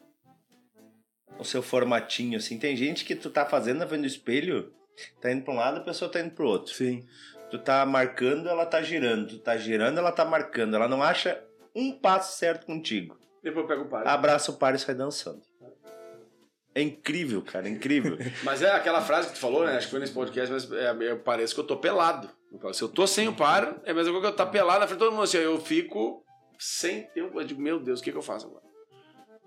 o seu formatinho, assim. Tem gente que tu tá fazendo na frente do espelho, tá indo pra um lado, a pessoa tá indo pro outro. Sim. Tu tá marcando, ela tá girando. Tu tá girando, ela tá marcando. Ela não acha um passo certo contigo. Depois eu pego o par. Abraça o par e sai dançando. É incrível, cara, é incrível. Mas é aquela frase que tu falou, né? Acho que foi nesse podcast, mas é, eu pareço que eu tô pelado. Se eu tô sem o par, é a mesma coisa que eu tá pelado na frente de todo mundo. Assim, eu fico sem tempo. Eu digo, meu Deus, o que, que eu faço agora?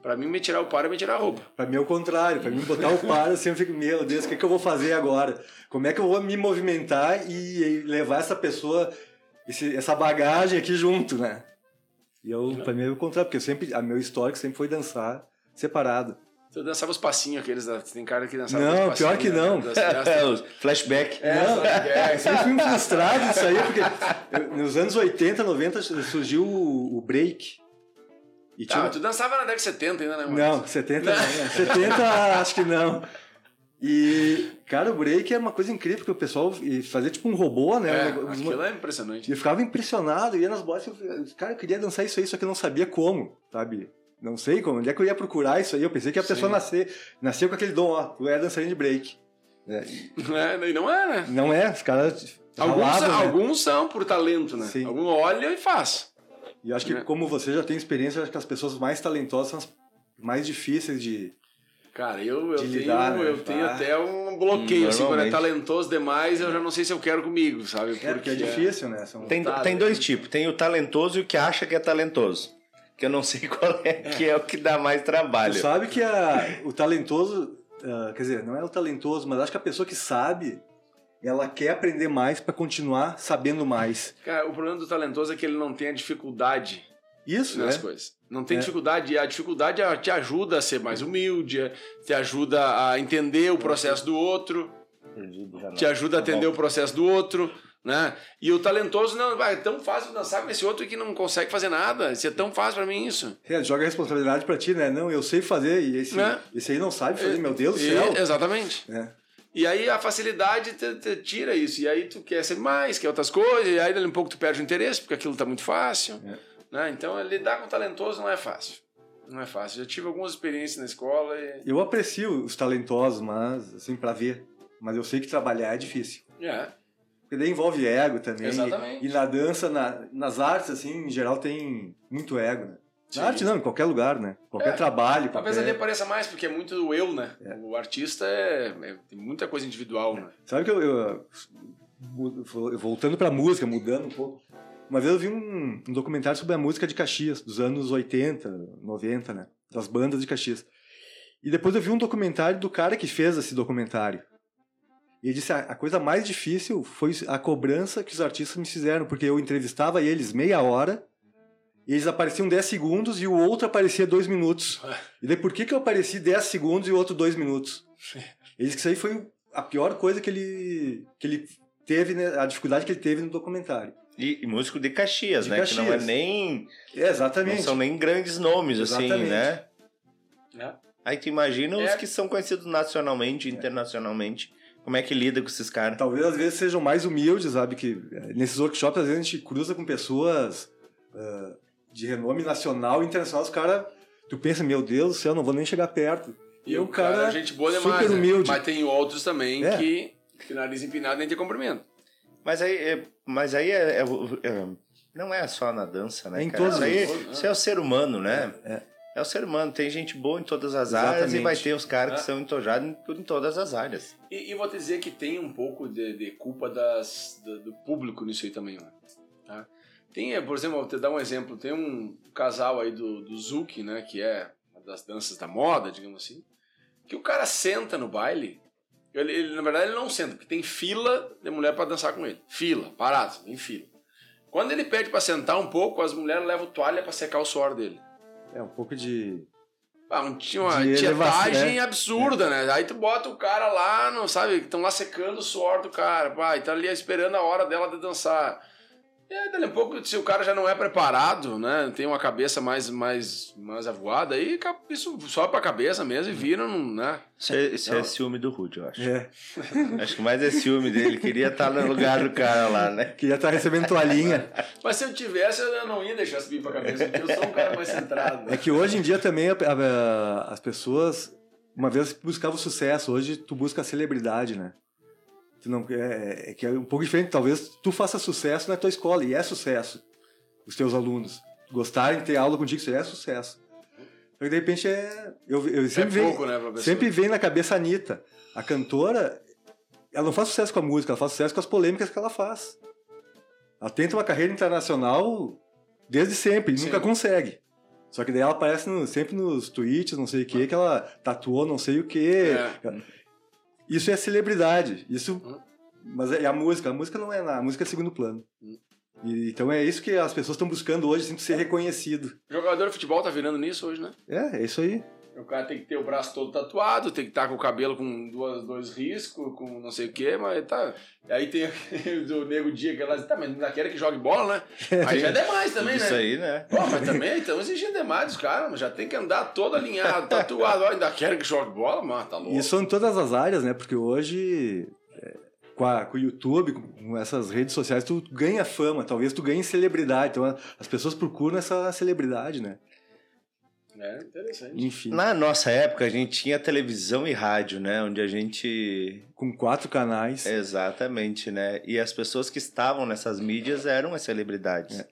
Pra mim, me tirar o par é me tirar a roupa. Pra mim é o contrário, pra mim botar o par assim, eu fico, meu Deus, o que, que eu vou fazer agora? Como é que eu vou me movimentar e, e levar essa pessoa, esse- essa bagagem aqui junto, né? E eu, pra mim é o contrário, porque eu sempre, a meu histórico sempre foi dançar separado. Eu dançava os passinhos aqueles, da- tem cara que dançava Não, os passinhos, pior que né, não. das festas. Flashback. É, Não, é, Eu sempre fui um frustrado disso aí, porque nos anos 80, 90 surgiu o, o break. E Tá, tinha- tu dançava na década de 70 ainda, né, mano? Não, 70 não. né? 70 acho que não. E, cara, o break é uma coisa incrível, porque o pessoal fazia tipo um robô, né? É, Um aquilo é impressionante. E eu ficava impressionado, ia nas bolas e eu, cara, eu queria dançar isso aí, só que eu não sabia como, sabe? Não sei como, onde é que eu ia procurar isso aí? Eu pensei que a Sim. pessoa nascer, nasceu com aquele dom, ó, tu é dançarino de break. É? E não é, né? não é, os caras. Alguns, ralavam, né? alguns são por talento, né? Sim. Algum olha e faz. E eu acho que, né? como você já tem experiência, eu acho que as pessoas mais talentosas são as mais difíceis de. Cara, eu, eu tenho, lidar, né? eu tenho Ah. até um bloqueio, assim, quando é talentoso demais, eu já não sei se eu quero comigo, sabe? É, porque é difícil, né? São... Tem, Tá, tem dois tipos. Tem o talentoso e o que acha que é talentoso. Que eu não sei qual é que é o que dá mais trabalho. Tu sabe que a, o talentoso, ah, quer dizer, não é o talentoso, mas acho que a pessoa que sabe, ela quer aprender mais para continuar sabendo mais. Cara, o problema do talentoso é que ele não tem a dificuldade Isso, né? nas coisas. Não tem É. dificuldade, e a dificuldade te ajuda a ser mais humilde, te ajuda a entender o processo do outro, te ajuda a entender o processo do outro, né? E o talentoso não, é tão fácil dançar com esse outro que não consegue fazer nada. Isso é tão fácil pra mim isso. É, joga a responsabilidade pra ti, né? Não, eu sei fazer e esse, Né? esse aí não sabe fazer, meu Deus do céu. exatamente. É. E aí a facilidade te, te tira isso. E aí tu quer ser mais, quer outras coisas, e aí dali um pouco tu perde o interesse, porque aquilo tá muito fácil. É. Né? Então lidar com talentoso não é fácil. Não é fácil. Já tive algumas experiências na escola e. Eu aprecio os talentosos, mas assim, pra ver. Mas eu sei que trabalhar é difícil. É. Porque daí envolve ego também. Exatamente. E na dança, na- nas artes, assim, em geral, tem muito ego, né? Sim. Na arte não, em qualquer lugar, né? Qualquer É. trabalho, Talvez qualquer... ali apareça mais, porque é muito eu, né? O artista é, é- tem muita coisa individual, né? Sabe que eu, eu- voltando pra música, mudando um pouco. Uma vez eu vi um, um documentário sobre a música de Caxias, dos anos 80, 90, né? Das bandas de Caxias. E depois eu vi um documentário do cara que fez esse documentário. E ele disse: "Ah, a coisa mais difícil foi a cobrança que os artistas me fizeram, porque eu entrevistava eles meia hora, e eles apareciam 10 segundos e o outro aparecia 2 minutos. E daí por que, que eu apareci 10 segundos e o outro 2 minutos? Ele disse que isso aí foi a pior coisa que ele, que ele teve, né, a dificuldade que ele teve no documentário. E, e músico de Caxias, De né? Que não é Caxias. nem. É, exatamente. Não são nem grandes nomes, assim, Exatamente. né? É. Aí tu imagina os É. que são conhecidos nacionalmente, internacionalmente. Como é que lida com esses caras? Talvez às vezes sejam mais humildes, sabe? Que eh, nesses workshops às vezes a gente cruza com pessoas ah, de renome nacional e internacional. Os caras, tu pensa, meu Deus do céu, não vou nem chegar perto. E o o cara, cara é gente boa super demais. né? humilde. Mas tem outros também É. que, que nariz empinado nem te cumprimento. Mas aí, é, mas aí é, é- é- não é só na dança, né? É em cara? todos isso, aí, os- isso é o ser humano, né? É. É o ser humano. Tem gente boa em todas as áreas e Exatamente. vai ter os caras que É. são entojados em, em todas as áreas. E, e vou te dizer que tem um pouco de, de culpa das, do, do público nisso aí também, mano. Tá? Tem, eh, por exemplo, vou te dar um exemplo. Tem um casal aí do, do Zuki, né? Que é uma das danças da moda, digamos assim. Que o cara senta no baile. Ele, ele, na verdade, ele não senta, porque tem fila de mulher pra dançar com ele. Fila, parado, em fila. Quando ele pede pra sentar um pouco, as mulheres levam toalha pra secar o suor dele. É um pouco de. Ah, um- tinha uma De tietagem é. absurda, né? Aí tu bota o cara lá, não sabe, estão lá secando o suor do cara, pai, tá ali esperando a hora dela de dançar. E aí, dali a pouco, se o cara já não é preparado, né? Tem uma cabeça mais, mais, mais avoada, aí isso sobe pra cabeça mesmo e vira, num, né? Isso é, isso é Não. ciúme do Rude, eu acho. É, Acho que mais é ciúme dele. Queria estar no lugar do cara lá, né? queria estar recebendo toalhinha. Mas se eu tivesse, eu não ia deixar subir pra cabeça, porque eu sou um cara mais centrado. É Né? que hoje em dia também a- a- as pessoas, uma vez buscavam sucesso, hoje tu busca a celebridade, né? Tu não, é, é que é um pouco diferente. Talvez tu faça sucesso na tua escola, e é sucesso. Os teus alunos gostarem de ter aula contigo, isso é sucesso. Só que de repente é. Eu, eu É sempre, venho, pouco, né, pra pessoa. sempre vem na cabeça a Anitta. A cantora, ela não faz sucesso com a música, ela faz sucesso com as polêmicas que ela faz. Ela tenta uma carreira internacional desde sempre, e Sim. nunca consegue. Só que daí ela aparece no- sempre nos tweets, não sei o que, que ela tatuou não sei o que. É. Isso é celebridade. Isso. Hum. Mas é a música. A música não é nada. A música é segundo plano. Hum. E, então é isso que as pessoas estão buscando hoje, assim, ser reconhecido. Jogador de futebol tá virando nisso hoje, né? É, é isso aí. O cara tem que ter o braço todo tatuado, tem que estar com o cabelo com duas, dois riscos, com não sei o quê, mas tá. E aí tem o nego dia que ela diz, tá, mas ainda quer que jogue bola, né? Aí já é demais também, Isso né? aí, né? Pô, mas também estão exigindo demais dos caras, já tem que andar todo alinhado, tatuado. Ó, ainda quer que jogue bola, mano, tá louco. Isso em todas as áreas, né? Porque hoje, é, com, a- com o YouTube, com essas redes sociais, tu ganha fama, talvez tu ganhe celebridade. Então as pessoas procuram essa celebridade, né? É interessante. Enfim, Na nossa época, a gente tinha televisão e rádio, né? Onde a gente. com quatro canais. Exatamente, né? E as pessoas que estavam nessas mídias eram as celebridades.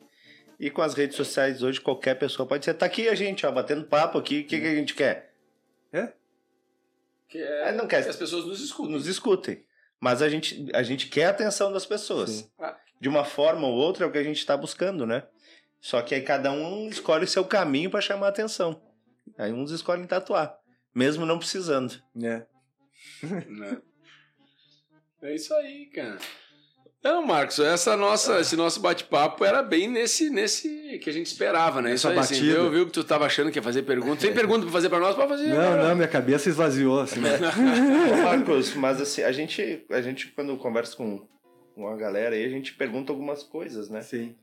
E com as redes sociais hoje, qualquer pessoa pode ser. Tá aqui a gente, ó, batendo papo aqui. O que, que a gente quer? Que é, É, não quer. que as pessoas nos escutam. Nos escutem. Mas a gente, a gente quer a atenção das pessoas. Sim. Ah. De uma forma ou outra é o que a gente está buscando, né? Só que aí cada um escolhe o seu caminho para chamar a atenção. Aí uns escolhem tatuar, mesmo não precisando. né? né? É isso aí, cara. Não, Marcos, essa nossa, esse nosso bate-papo era bem nesse, nesse que a gente esperava, né? Isso Essa aí, assim, eu vi que tu tava achando que ia fazer pergunta. Tem pergunta pra fazer pra nós? Pode fazer. Não, cara. não, minha cabeça esvaziou. Assim, né? Ô, Marcos, mas assim, a gente, a gente quando conversa com, com a galera aí, a gente pergunta algumas coisas, né? Sim.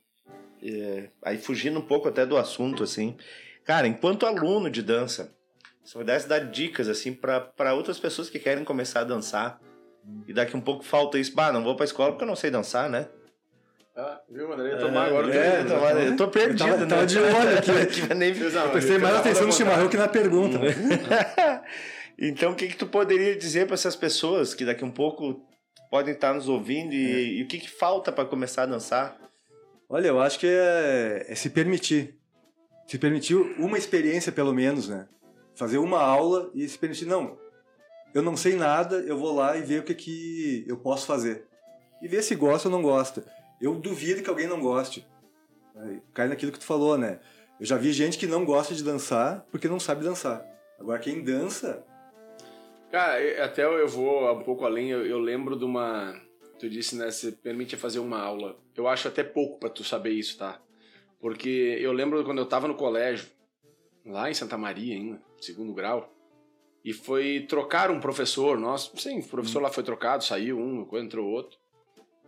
É, aí fugindo um pouco até do assunto, assim. Cara, enquanto aluno de dança, se eu pudesse dar dicas, assim, para outras pessoas que querem começar a dançar, e daqui um pouco falta isso, bah, não vou pra escola porque eu não sei dançar, né? Ah, viu, André? Ia tomar agora. É, tu- eu tô, eu tô perdido, Eu tava- né? tava de olho aqui. Que nem- Eu prestei mais atenção no chimarrão que na pergunta. né? então, o que, que tu poderia dizer para essas pessoas que daqui um pouco podem estar nos ouvindo e, e o que, que falta para começar a dançar? Olha, eu acho que é, é se permitir. Se permitir uma experiência, pelo menos, né? Fazer uma aula e se permitir, não, eu não sei nada, eu vou lá e ver o que, que eu posso fazer. E ver se gosta ou não gosta. Eu duvido que alguém não goste. Cai naquilo que tu falou, né? Eu já vi gente que não gosta de dançar porque não sabe dançar. Agora, quem dança, Cara, até eu vou um pouco além, eu, eu lembro de uma. Tu disse, né? Você permite fazer uma aula. Eu acho até pouco pra tu saber isso, tá? Porque eu lembro quando eu tava no colégio, lá em Santa Maria ainda, segundo grau, e foi trocar um professor nosso. Sim, o professor lá foi trocado, saiu um, entrou outro.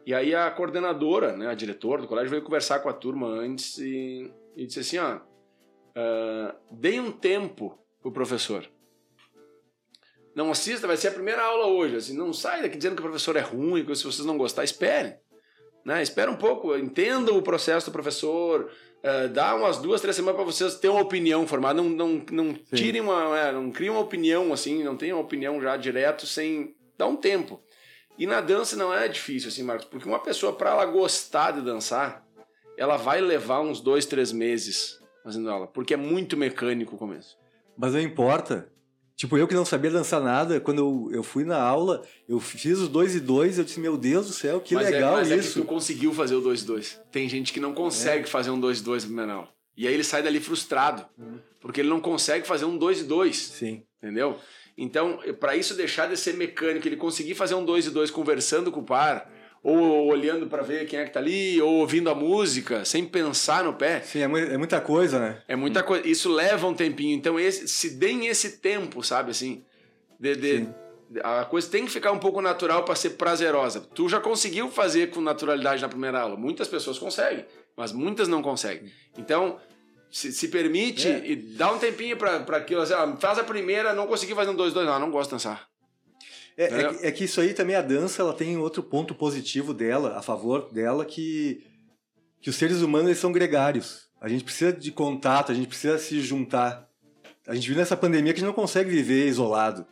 E aí a coordenadora, né, a diretora do colégio, veio conversar com a turma antes e, e disse assim, ó, ah, dei um tempo pro professor. Não assista, vai ser a primeira aula hoje. Assim, não sai daqui dizendo que o professor é ruim, que se vocês não gostar, espere. Né? Espera um pouco, entenda o processo do professor, eh, dá umas duas, três semanas para vocês terem uma opinião formada. Não, não, não tirem uma. é, não criem uma opinião assim, não tenham uma opinião já direto sem. dar um tempo. E na dança não é difícil, assim, Marcos, porque uma pessoa, para ela gostar de dançar, ela vai levar uns dois, três meses fazendo aula, porque é muito mecânico o começo. mas não importa. Tipo, eu que não sabia dançar nada, quando eu, eu fui na aula, eu fiz os dois e dois, eu disse, meu Deus do céu, que mas legal é, mas isso. É que tu conseguiu fazer o 2-2. Tem gente que não consegue fazer um 2-2 na primeira aula. E aí ele sai dali frustrado. Porque ele não consegue fazer um 2-2. Sim. Entendeu? Então, para isso deixar de ser mecânico, ele conseguir fazer um 2 e 2 conversando com o par, ou olhando para ver quem é que tá ali, ou ouvindo a música, sem pensar no pé, Sim, é, mu- é muita coisa, né? é muita coisa. Isso leva um tempinho. Então, esse, se deem esse tempo, sabe assim? De, de- a coisa tem que ficar um pouco natural para ser prazerosa. Tu já conseguiu fazer com naturalidade na primeira aula. Muitas pessoas conseguem, mas muitas não conseguem. Então, se, se permite É. e dá um tempinho para aquilo. Assim, faz a primeira, não consegui fazer um 2-2. Não, não gosto de dançar. É, é que, é que isso aí também, a dança, ela tem outro ponto positivo dela, a favor dela, que, que os seres humanos eles são gregários. A gente precisa de contato, a gente precisa se juntar. A gente viu nessa pandemia que a gente não consegue viver isolado.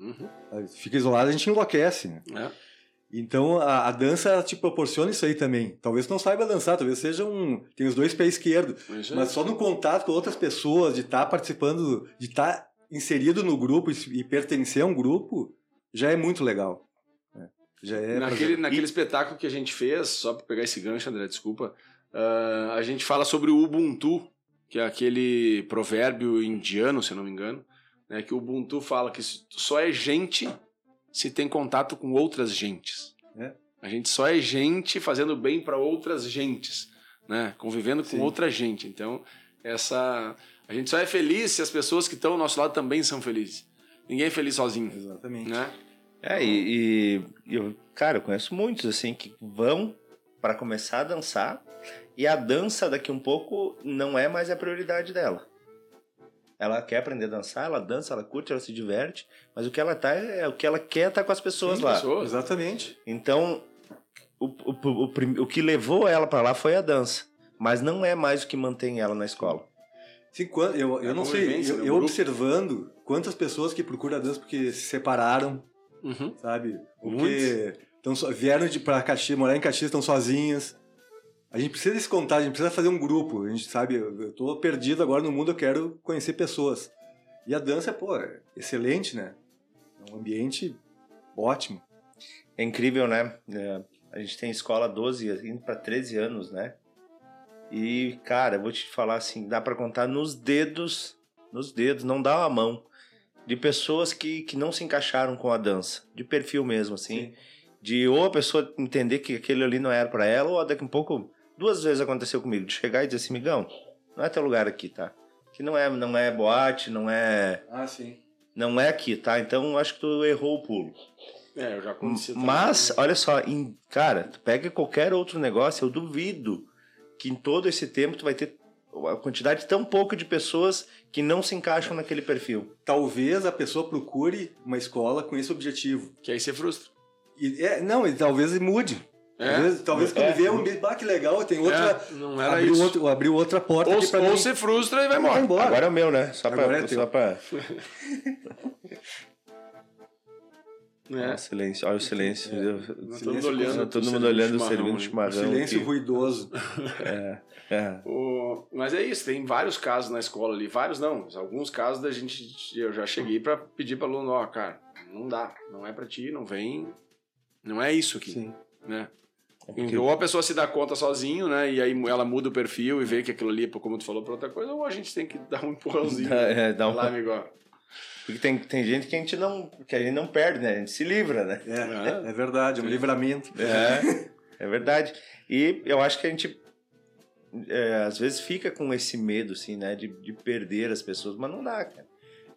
Uhum. Fica isolado, a gente enlouquece, né? É. Então a, a dança te proporciona isso aí também. Talvez tu não saiba dançar, talvez seja um. Tem os dois pés esquerdos. Isso Mas aí. só no contato com outras pessoas, de estar participando, de estar inserido no grupo e, e pertencer a um grupo, já é muito legal. né? Já é naquele, prazer- naquele espetáculo que a gente fez, só para pegar esse gancho, André, desculpa, ah, a gente fala sobre o Ubuntu, que é aquele provérbio indiano, se não me engano, né, que o Ubuntu fala que só é gente se tem contato com outras gentes. É. A gente só é gente fazendo bem para outras gentes, né, convivendo com Sim. outra gente. Então, essa a gente só é feliz se as pessoas que estão ao nosso lado também são felizes. Ninguém é feliz sozinho, Exatamente. né? É, e, e eu, cara, eu conheço muitos assim que vão para começar a dançar e a dança daqui um pouco não é mais a prioridade dela. Ela quer aprender a dançar, ela dança, ela curte, ela se diverte, mas o que ela tá é o que ela quer tá com as pessoas Sim, lá. pessoas. Exatamente. Então, o, o, o, o que levou ela para lá foi a dança, mas não é mais o que mantém ela na escola. Sim, eu, eu É não a sei, eu, né, eu observando quantas pessoas que procuram a dança porque se separaram, Uhum. sabe? Porque tão so, vieram de, pra Caxias, morar em Caxias, estão sozinhas. A gente precisa se contar, a gente precisa fazer um grupo. A gente sabe, eu, tô perdido agora no mundo, eu quero conhecer pessoas. E a dança, pô, é excelente, né? É um ambiente ótimo. É incrível, né? É, a gente tem escola há 12, indo para 13 anos, né? E, cara, eu vou te falar assim, dá para contar nos dedos, nos dedos, não dá uma mão, de pessoas que, que não se encaixaram com a dança, de perfil mesmo, assim. De ou a pessoa entender que aquele ali não era para ela, ou daqui a um pouco, duas vezes aconteceu comigo, de chegar e dizer assim, migão, não é teu lugar aqui, tá? Que não é, não é boate, não é, Ah, sim. não é aqui, tá? Então acho que tu errou o pulo. É, eu já conheci. também. Mas, olha só, em- cara, tu pega qualquer outro negócio, eu duvido que em todo esse tempo tu vai ter a quantidade tão pouca de pessoas que não se encaixam naquele perfil. Talvez a pessoa procure uma escola com esse objetivo. Que aí você frustra. E, é, não, e talvez mude. É? Talvez, talvez quando É. vê um ah, que legal, tem outra. É, não era abriu, isso. outro, abriu outra porta Ou, aqui pra ou mim. você frustra e vai Vai embora. embora. Agora é o meu, né? Só Agora pra. é teu. só pra... É. Silêncio, olha o silêncio. Eu- Nós estamos Silêncio olhando, todo mundo olhando o servindo chimarrão. Silêncio que- ruidoso. É, é. O- Mas é isso, tem vários casos na escola ali, vários não, alguns casos da gente, eu já cheguei pra pedir para aluno, ó, cara, não dá, não é pra ti, não vem, não é isso aqui, Sim. né? É porque- Ou a pessoa se dá conta sozinho, né, e aí ela muda o perfil e vê que aquilo ali, é, como tu falou, pra outra coisa, ou a gente tem que dar um empurrãozinho. É, dá um- Lá, amigo, ó. Porque tem, tem gente que a gente não. que a gente não perde, né? A gente se livra, né? É, é verdade, é um livramento. É, é verdade. E eu acho que a gente é, às vezes fica com esse medo, assim, né? De, de perder as pessoas, mas não dá, cara.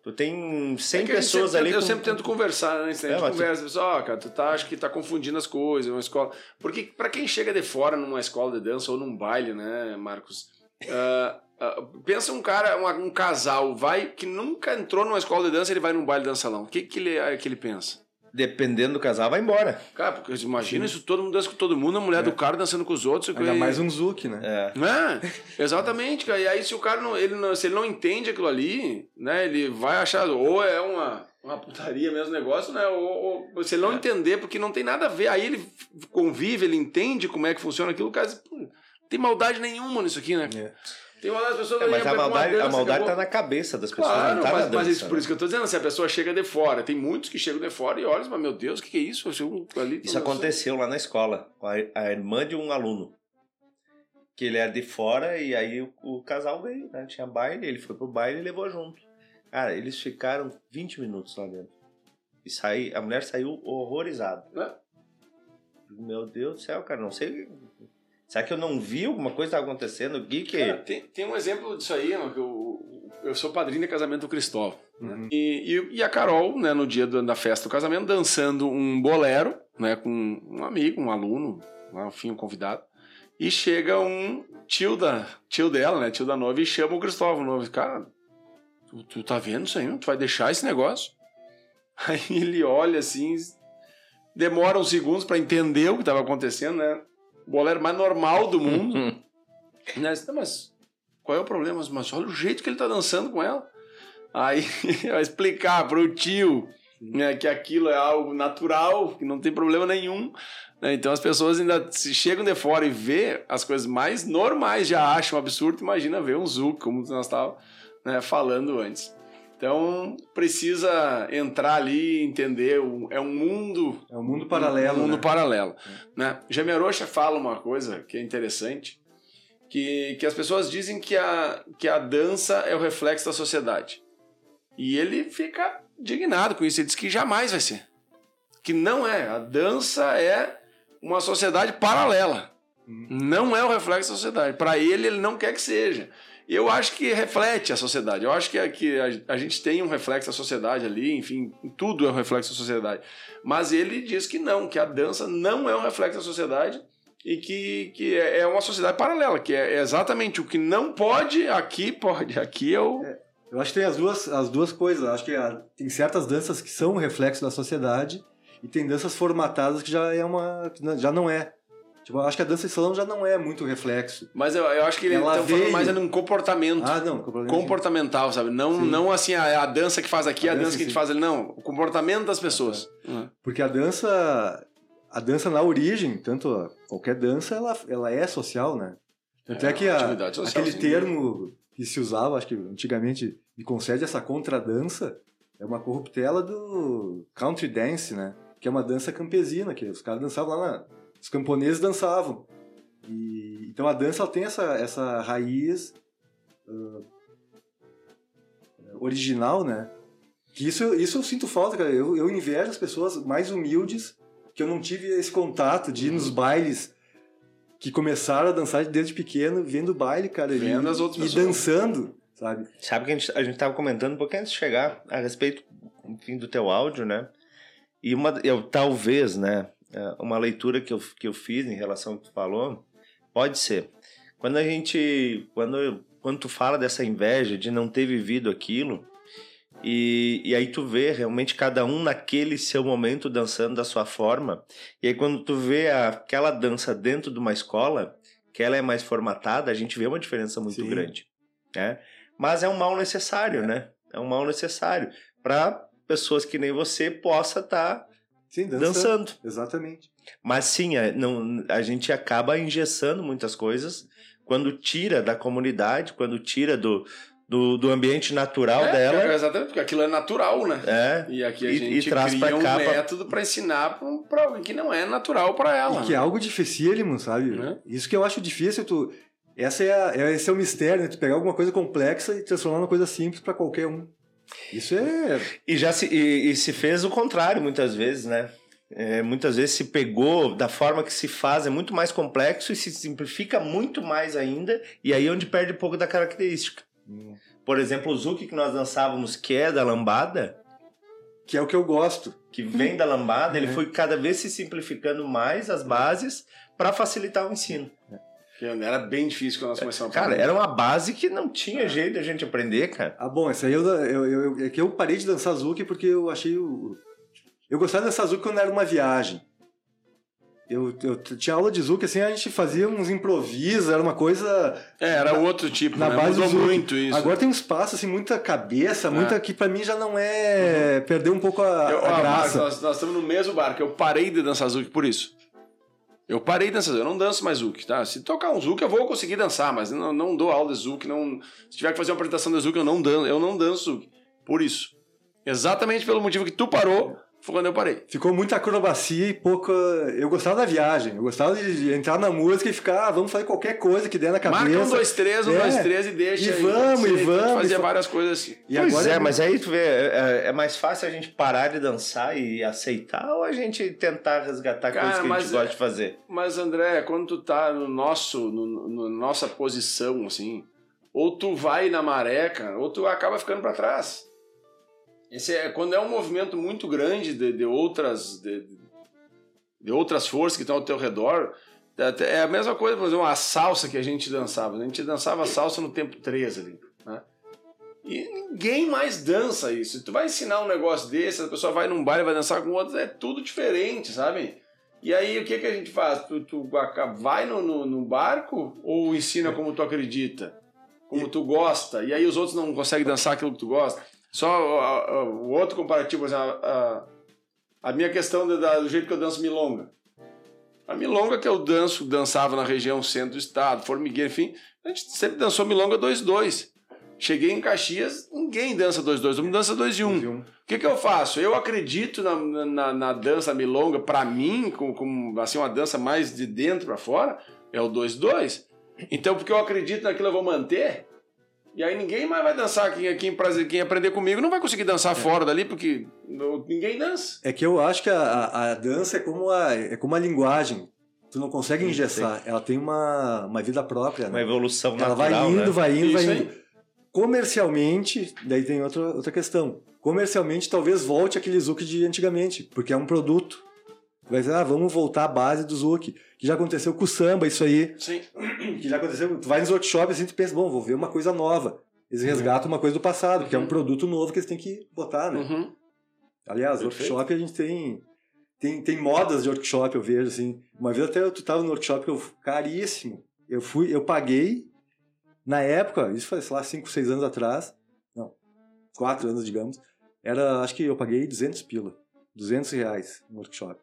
Tu tem 100 É pessoas sempre ali. Eu com- sempre tento conversar, né? A gente É, tu- conversa, diz, ó, cara, tu tá, acho que tá confundindo as coisas, uma escola. Porque pra quem chega de fora numa escola de dança ou num baile, né, Marcos? ah, ah, pensa um cara, uma- um casal, vai, que nunca entrou numa escola de dança, ele vai num baile de salão. O que, que, ele, é que ele pensa? Dependendo do casal, vai embora. Cara, porque imagina isso, todo mundo dança com todo mundo, a mulher do cara dançando com os outros. Ainda e- mais um Zuki, né? É. é, exatamente, cara. E aí, se o cara não, ele não, se ele não entende aquilo ali, né, ele vai achar, ou é uma, uma putaria mesmo negócio, né? Ou, ou se ele não entender, porque não tem nada a ver. Aí ele convive, ele entende como é que funciona aquilo, o cara diz, pô, não tem maldade nenhuma nisso aqui, né? É. Tem maldade, as pessoas É, mas a uma maldade, a dança, maldade acabou. tá na cabeça das pessoas, Claro, não tá mas, na mas dança, isso, por né? isso que eu tô dizendo, se a pessoa chega de fora, tem muitos que chegam de fora e olham, mas meu Deus, o que, que é isso? Eu ali, Isso aconteceu lá na escola, com a, a irmã de um aluno. Que ele era de fora e aí o, o casal veio, né? Tinha baile, ele foi pro baile e levou junto. Cara, eles ficaram 20 minutos lá dentro. E saí, a mulher saiu horrorizada. Né? Meu Deus do céu, cara, não sei. Será que eu não vi alguma coisa acontecendo? O que que. Cara, tem, tem um exemplo disso aí, que eu, eu sou padrinho de casamento do Cristóvão. né? Uhum. E, e, e a Carol, né, no dia do- da festa do casamento, dançando um bolero, né, com um amigo, um aluno, lá, enfim, um convidado. E chega um tio da tio dela, né, tio da noiva, e chama o Cristóvão, o noivo. Cara, tu, tu tá vendo isso aí? Tu vai deixar esse negócio? Aí ele olha assim, demora uns segundos pra entender o que tava acontecendo, né? O bolero mais normal do mundo. Né? Disse, "Tá, mas qual é o problema? Mas olha o jeito que ele tá dançando com ela. Aí vai explicar pro tio né, que aquilo é algo natural, que não tem problema nenhum. né? Então as pessoas ainda se chegam de fora e vê as coisas mais normais, já acham absurdo. Imagina ver um Zuc, como nós estávamos né, falando antes. Então precisa entrar ali e entender. É um mundo É um mundo paralelo. um mundo né? paralelo. Né? Jamerocha fala uma coisa que é interessante, que, que as pessoas dizem que a, que a dança é o reflexo da sociedade. E ele fica indignado com isso, ele diz que jamais vai ser. Que não é. A dança é uma sociedade paralela. Uhum. Não é o reflexo da sociedade. Para ele, ele não quer que seja. Eu acho que reflete a sociedade. Eu acho que, que a, a gente tem um reflexo da sociedade ali, enfim, tudo é um reflexo da sociedade. Mas ele diz que não, que a dança não é um reflexo da sociedade e que, que é é uma sociedade paralela, que é exatamente o que não pode, aqui pode. Aqui é o. Eu acho que tem as duas, as duas coisas. Eu acho que ah, tem certas danças que são um reflexo da sociedade e tem danças formatadas que já é uma. já não é. Tipo, acho que a dança de salão já não é muito reflexo. Mas eu, eu acho que ele Ela tá falando veio- mais é num comportamento. Ah, não. comportamental, sabe? Não, Sim. não assim, a, a dança que faz aqui, a, A dança, dança, que a gente faz ali. Não, o comportamento das pessoas. Uhum. Porque a dança, a dança na origem, tanto qualquer dança, ela, ela é social, né? Tanto é, É, que a- social, aquele sim. termo que se usava, acho que antigamente, me concede essa contradança, é uma corruptela do country dance, né? Que é uma dança campesina, que os caras dançavam lá na... Os camponeses dançavam. E, então a dança ela tem essa, essa raiz ah, original, né? Que isso, isso eu sinto falta, cara. Eu, eu invejo as pessoas mais humildes que eu não tive esse contato de ir nos bailes que começaram a dançar desde pequeno, vendo baile, cara. Vendo e, as outras e pessoas. dançando, sabe? Sabe que a gente, a gente tava comentando um pouquinho antes de chegar a respeito, enfim, do teu áudio, né? E uma, eu, talvez, né, uma leitura que eu, que eu fiz em relação ao que tu falou, pode ser. Quando a gente, quando, quando tu fala dessa inveja de não ter vivido aquilo, e, e aí tu vê realmente cada um naquele seu momento dançando da sua forma, e aí quando tu vê aquela dança dentro de uma escola, que ela é mais formatada, a gente vê uma diferença muito Sim. grande, né? Mas é um mal necessário, né? É um mal necessário para pessoas que nem você possa estar Sim, dança. dançando. Exatamente. Mas sim, a, não, a gente acaba engessando muitas coisas quando tira da comunidade, quando tira do, do, do ambiente natural É, dela. porque- Exatamente, porque aquilo é natural, né? É, E aqui a E- gente e traz cria um método para ensinar pra, um- pra alguém que não é natural para ela. E que é algo dificílimo, sabe? Né? Isso que eu acho difícil, tu... Essa é a, é- esse é o mistério, né? Tu pegar alguma coisa complexa e transformar numa coisa simples pra qualquer um. Isso é... E já se, e, e se fez o contrário muitas vezes, né? É, muitas vezes se pegou da forma que se faz, é muito mais complexo e se simplifica muito mais ainda, e aí é onde perde um pouco da característica. Por exemplo, o Zuki que nós dançávamos, que é da lambada, Que é o que eu gosto. que vem da lambada, ele Uhum. foi cada vez se simplificando mais as bases para facilitar o ensino. Que era bem difícil quando nós começamos a Cara, era uma base que não tinha jeito da gente aprender, cara. Ah, bom, essa aí eu, eu, eu- é que eu parei de dançar Zuki porque eu achei o. Eu gostava de dançar Zuki quando era uma viagem. Eu, eu tinha aula de Zuki, assim, a gente fazia uns improvisos, era uma coisa. É, era outro tipo, na né? base Mudou muito isso. Agora tem uns passos, assim, muita cabeça, É. muita que pra mim já não é. Perdeu um pouco a, Eu, a ó, Marcos, graça. nós, nós estamos no mesmo barco. Eu parei de dançar Zuki por isso. Eu parei Zuki. Eu não danço mais Zuki, tá? Se tocar um Zuki, eu vou conseguir dançar, mas não, não dou aula de Zuki. Não... Se tiver que fazer uma apresentação de Zuki, eu não danço, eu não danço Zuki. Por isso. Exatamente pelo motivo que tu parou, foi quando eu parei. Ficou muita acrobacia e pouca. Eu gostava da viagem, eu gostava de, entrar na música e ficar, ah, vamos fazer qualquer coisa que der na cabeça. Marca um, dois, três, um, É. dois, três e deixa. E aí. vamos, e vamos, Fazia e várias coisas assim. E pois agora é, mas aí tu vê, é, é mais fácil a gente parar de dançar e aceitar ou a gente tentar resgatar Cara, coisas que a gente é- gosta de fazer? Mas, André, quando tu tá no nosso, no, no- nossa posição, assim, ou tu vai na maré, cara, ou tu acaba ficando para trás. Esse é quando é um movimento muito grande de, de outras de, de outras forças que estão ao teu redor. é- É a mesma coisa, por exemplo, a salsa que a gente dançava. A gente dançava salsa no tempo 3 ali, né? E ninguém mais dança isso. Tu vai ensinar um negócio desse, a pessoa vai num baile, vai dançar com outros, é tudo diferente, sabe? E aí, o que, que a gente faz? Tu, tu vai no, no, no barco ou ensina como tu acredita? Como tu gosta? E aí os outros não conseguem dançar aquilo que tu gosta? Só o outro comparativo, exemplo, a, a, a minha questão da- do jeito que eu danço milonga. A milonga que eu danço, dançava na região centro do estado, formigueiro, enfim, a gente sempre dançou milonga 2-2. Cheguei em Caxias, ninguém dança 2-2, todo mundo dança 2 e 1. Um. O que, que eu faço? Eu acredito na, na, na dança milonga, pra mim, com, com assim, uma dança mais de dentro pra fora, é o 2-2. Então, porque eu acredito naquilo, eu vou manter. E aí ninguém mais vai dançar. Quem, quem, prazer- quem aprender comigo não vai conseguir dançar fora dali, porque não- ninguém dança. É que eu acho que a, a, a dança é como a, é como a linguagem. Tu não consegue Sim, engessar. Ela tem uma, uma vida própria, Uma né? evolução Ela natural, vai indo, né? vai indo, vai indo. Comercialmente, daí tem outra, outra questão. Comercialmente, talvez volte aquele Zuki de antigamente, porque é um produto. Vai dizer, ah, vamos voltar à base do Zuki. Que já aconteceu com o samba, isso aí. Sim. Que já aconteceu. Tu vai nos workshops assim, tu pensa, bom, vou ver uma coisa nova. Eles resgatam uma coisa do passado, que é um Uhum. produto novo que eles têm que botar, né? Uhum. Aliás, Perfeito. workshop a gente tem, tem, tem modas de workshop, eu vejo, assim. Uma vez até tu tava no workshop eu, caríssimo. Eu fui, eu paguei, na época, isso foi, sei lá, 5, 6 anos atrás, não, 4 anos, digamos, era, acho que eu paguei 200 pila, 200 reais no workshop.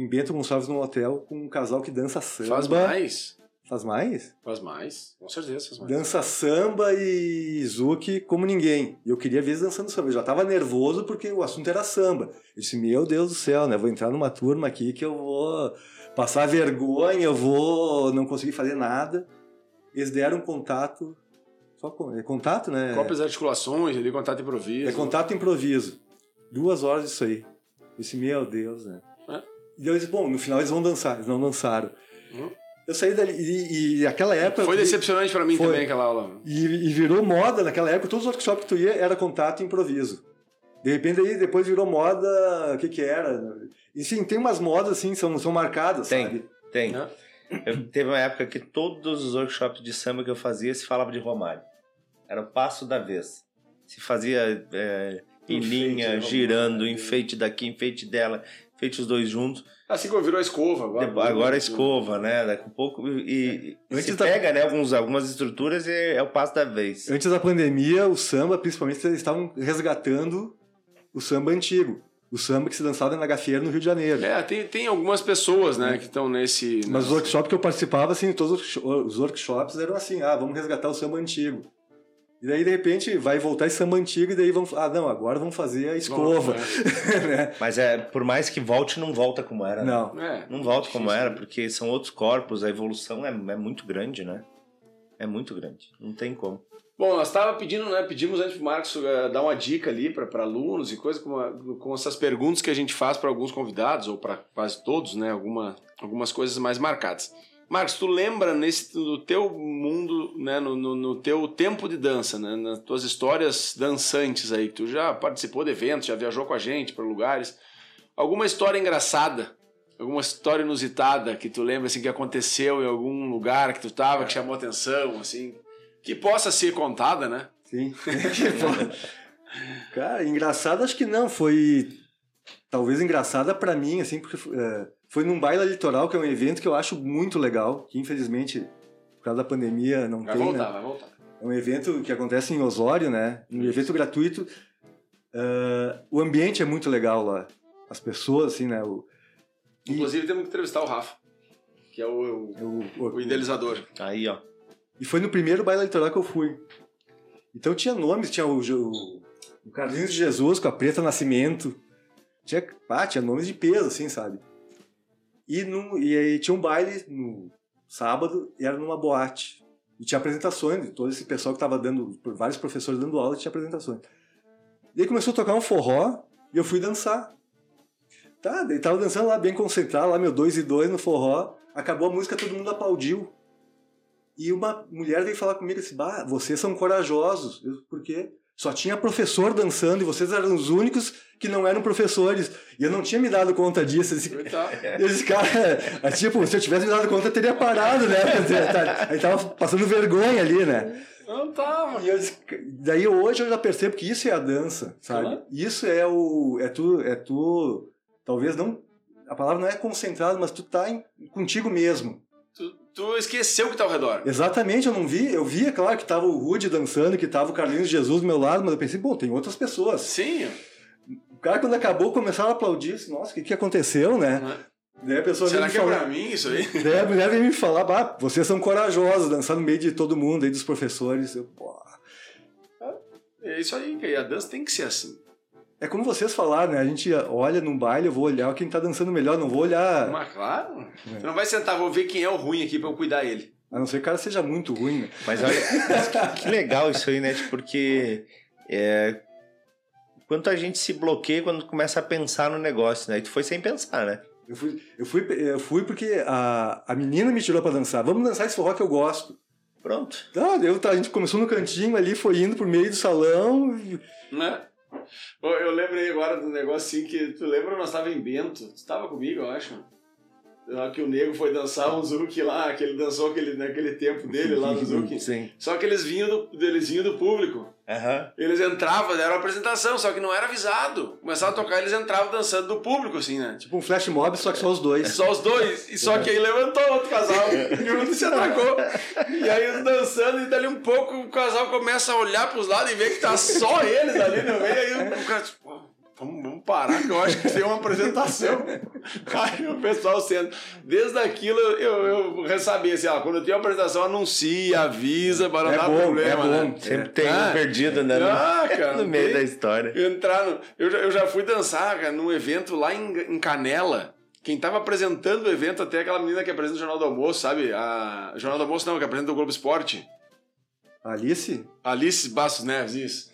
Em Bento Gonçalves, num hotel, com um casal que dança samba. Faz mais. Faz mais? Faz mais. Com certeza faz mais. Dança samba e Zuki como ninguém. E eu queria ver eles dançando samba. Eu já tava nervoso porque o assunto era samba. Eu disse, meu Deus do céu, né? Vou entrar numa turma aqui que eu vou passar vergonha, eu vou não conseguir fazer nada. Eles deram contato. Só com, é contato, né? Cópias articulações, ali, contato improviso. É contato improviso. Duas horas disso aí. Eu disse, meu Deus, né? E eu disse, bom, no final eles vão dançar. Eles não dançaram. Hum. Eu saí dali. E, e aquela época. Foi decepcionante pra mim Foi. também aquela aula. E, e virou moda naquela época, todos os workshops que tu ia era contato e improviso. De repente aí depois virou moda, o que que era? Enfim, tem umas modas assim, são, são marcadas, Tem. sabe? Tem. Eu, teve uma época que todos os workshops de samba que eu fazia se falava de Romário. Era o passo da vez. Se fazia é, em Enfeite, linha, girando, enfeite daqui, enfeite dela, enfeite os dois juntos. Assim como virou a escova agora. Depois- agora a escova, né? Daqui a pouco. E, e Antes se da- pega, né? Alguns, algumas estruturas e é o passo da vez. Antes da pandemia, o samba, principalmente, eles estavam resgatando o samba antigo. O samba que se dançava na gafieira no Rio de Janeiro. É, tem, tem algumas pessoas, né, que estão nesse... Mas os workshops que eu participava, assim, todos os workshops eram assim, ah, vamos resgatar o samba antigo. E daí, de repente, vai voltar esse samba antigo e daí vamos... Ah, não, agora vamos fazer a escova. né? Mas é, por mais que volte, não volta como era. né? Não. É, Não volta como era, né? porque são outros corpos, a evolução é, é muito grande, né? É muito grande. Não tem como. Bom, nós estava pedindo, né? Pedimos antes pro Marcos eh, dar uma dica ali para alunos e coisa com, com essas perguntas que a gente faz para alguns convidados, ou para quase todos, né? Alguma, algumas coisas mais marcadas. Marcos, tu lembra nesse no teu mundo, né? No, no, no teu tempo de dança, né? Nas tuas histórias dançantes aí, que tu já participou de eventos, já viajou com a gente para lugares. Alguma história engraçada? Alguma história inusitada que tu lembra assim que aconteceu em algum lugar que tu tava, que chamou atenção, assim, que possa ser contada, né? Sim. Cara, engraçado acho que não. Foi talvez engraçada pra mim, assim, porque é, foi num baile litoral, que é um evento que eu acho muito legal, que infelizmente, por causa da pandemia, não Vai tem, voltar, né? vai voltar. É um evento que acontece em Osório, né? Um evento gratuito. É, o ambiente é muito legal lá. As pessoas, assim, né? O, e- Inclusive temos que entrevistar o Rafa, que é o, o- o- o idealizador. Aí, ó. E foi no primeiro baile eleitoral que eu fui. Então tinha nomes, tinha o, o, o Carlinhos de Jesus com a Preta Nascimento. Tinha, ah, tinha nomes de peso, assim, sabe? E, no, e aí tinha um baile no sábado e era numa boate. E tinha apresentações de todo esse pessoal que estava dando, vários professores dando aula, tinha apresentações. E aí começou a tocar um forró e eu fui dançar. Tá, daí tava dançando lá bem concentrado, lá meu dois e dois no forró. Acabou a música, todo mundo aplaudiu. E uma mulher veio falar comigo assim: bah, vocês são corajosos. Eu, por quê? Só tinha professor dançando e vocês eram os únicos que não eram professores. E eu não tinha me dado conta disso. Esse, Tá. esse cara, é, tipo, se eu tivesse me dado conta, eu teria parado, né? Aí tava passando vergonha ali, né? Não tava. E eu daí hoje eu já percebo que isso é a dança, sabe? Claro. Isso é o. É tu. É tu. Talvez não. A palavra não é concentrado, mas tu tá em- contigo mesmo. Tu, esqueceu que tá ao redor. Exatamente, eu não vi. Eu vi, é claro, que tava o Rude dançando, que tava o Carlinhos Jesus do meu lado, mas eu pensei, bom, tem outras pessoas. Sim. O cara, quando acabou, começaram a aplaudir. disse, Nossa, o que, que aconteceu, né? Né? Daí a pessoa Será que é falar. pra mim isso aí? Daí a mulher veio me falar, bah, vocês são corajosos, dançar no meio de todo mundo, aí dos professores. Eu, pô. É isso aí, a dança tem que ser assim. É como vocês falaram, né? A gente olha num baile, eu vou olhar quem tá dançando melhor, não vou olhar. Mas claro. Tu não vai sentar, vou ver quem é o ruim aqui pra eu cuidar ele. A não ser que o cara seja muito ruim, né? Mas olha, mas que, que legal isso aí, né? Tipo, Porque é, quanto a gente se bloqueia quando começa a pensar no negócio, né? E tu foi sem pensar, né? Eu fui, eu fui, eu fui porque a, a menina me tirou pra dançar. Vamos dançar esse forró que eu gosto. Pronto. Então, eu, tá, a gente começou no cantinho ali, foi indo pro meio do salão. e- Né? Ô, Eu lembrei agora do negócio assim que tu lembra nós tava em Bento, tu tava comigo, eu acho. que o nego foi dançar um Zuki lá, que ele dançou aquele, naquele tempo dele lá no Zuki. Sim. Só que eles vinham do, eles vinham do público. Aham. Eles entravam, era uma apresentação, só que não era avisado. Começaram a tocar, eles entravam dançando do público, assim, né? Tipo um flash mob, só que só os dois. Só os dois. E só que aí levantou outro casal e um se atracou. E aí eles dançando, e dali um pouco o casal começa a olhar pros lados e ver que tá só eles ali no meio. Aí o cara, tipo, "Pô, vamos, vamos parar, que eu acho que tem uma apresentação. Aí o pessoal sendo. Desde aquilo eu, eu ressabia assim, ó, quando tem uma apresentação, anuncia, avisa, para não É dar bom, problema. é né? bom. Sempre tem Ah. um perdido, né? no- Ah, cara, no meio tem- da história. Entrar no, eu, já, eu já fui dançar, cara, num evento lá em, em Canela. Quem tava apresentando o evento até aquela menina que apresenta o Jornal do Almoço, sabe? A Jornal do Almoço não, que apresenta o Globo Esporte. Alice? Alice Bastos Neves, isso.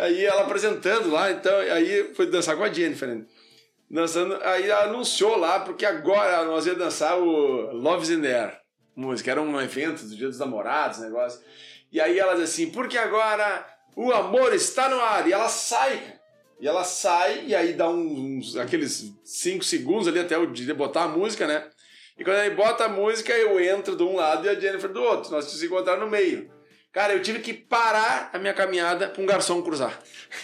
Aí ela apresentando lá, então, aí foi dançar com a Jennifer. né? Dançando, aí ela anunciou lá, porque agora nós ia dançar o Love's in the Air, música. Era um evento do Dia dos Namorados, negócio. E aí ela diz assim, porque agora o amor está no ar. E ela sai. E ela sai, e aí dá uns, aqueles cinco segundos ali até de botar a música, né? E quando ele bota a música, eu entro de um lado e a Jennifer do outro. Nós nos encontrar no meio. Cara, eu tive que parar a minha caminhada pra um garçom cruzar.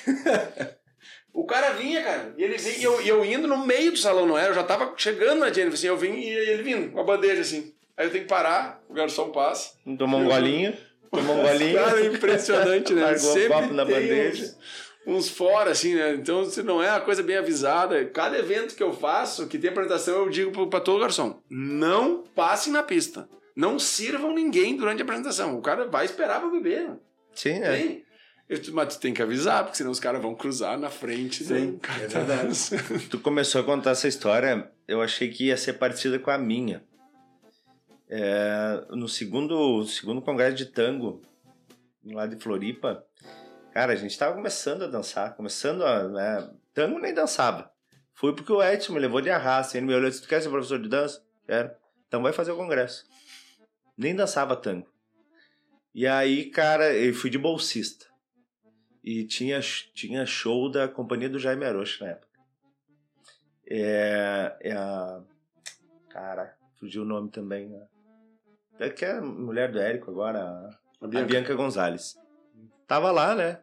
o cara vinha, cara, e ele vinha, e eu, e eu indo no meio do salão, não era? Eu já tava chegando na Jennifer, assim, eu vim e ele vindo, com a bandeja, assim. Aí eu tenho que parar, o garçom passa. Tomou um golinho. Tomou um golinho. Cara, é impressionante, né? Largou o Sempre copo na tem bandeja. Uns, uns fora, assim, né? Então, se não é uma coisa bem avisada, cada evento que eu faço, que tem apresentação, eu digo pra todo garçom: não passem na pista. Não sirvam ninguém durante a apresentação. O cara vai esperar pra beber. Sim, né? Tem. Eu- Mas tu tem que avisar, porque senão os caras vão cruzar na frente. Sim, do cara é verdade. Tu começou a contar essa história, eu achei que ia ser parecida com a minha. É, no segundo, segundo congresso de tango, lá de Floripa, cara, a gente tava começando a dançar, começando a. Né, tango nem dançava. Fui porque o Edson me levou de arrasto. Ele me olhou e disse: Tu quer ser professor de dança? Quero. Então vai fazer o congresso. Nem dançava tango. E aí, cara, eu fui de bolsista. E tinha, tinha show da companhia do Jaime Arocho na época. É, é a. Cara, fugiu o nome também. né? É que é a mulher do Érico agora, a, A a Bianca. Bianca Gonzalez. Tava lá, né?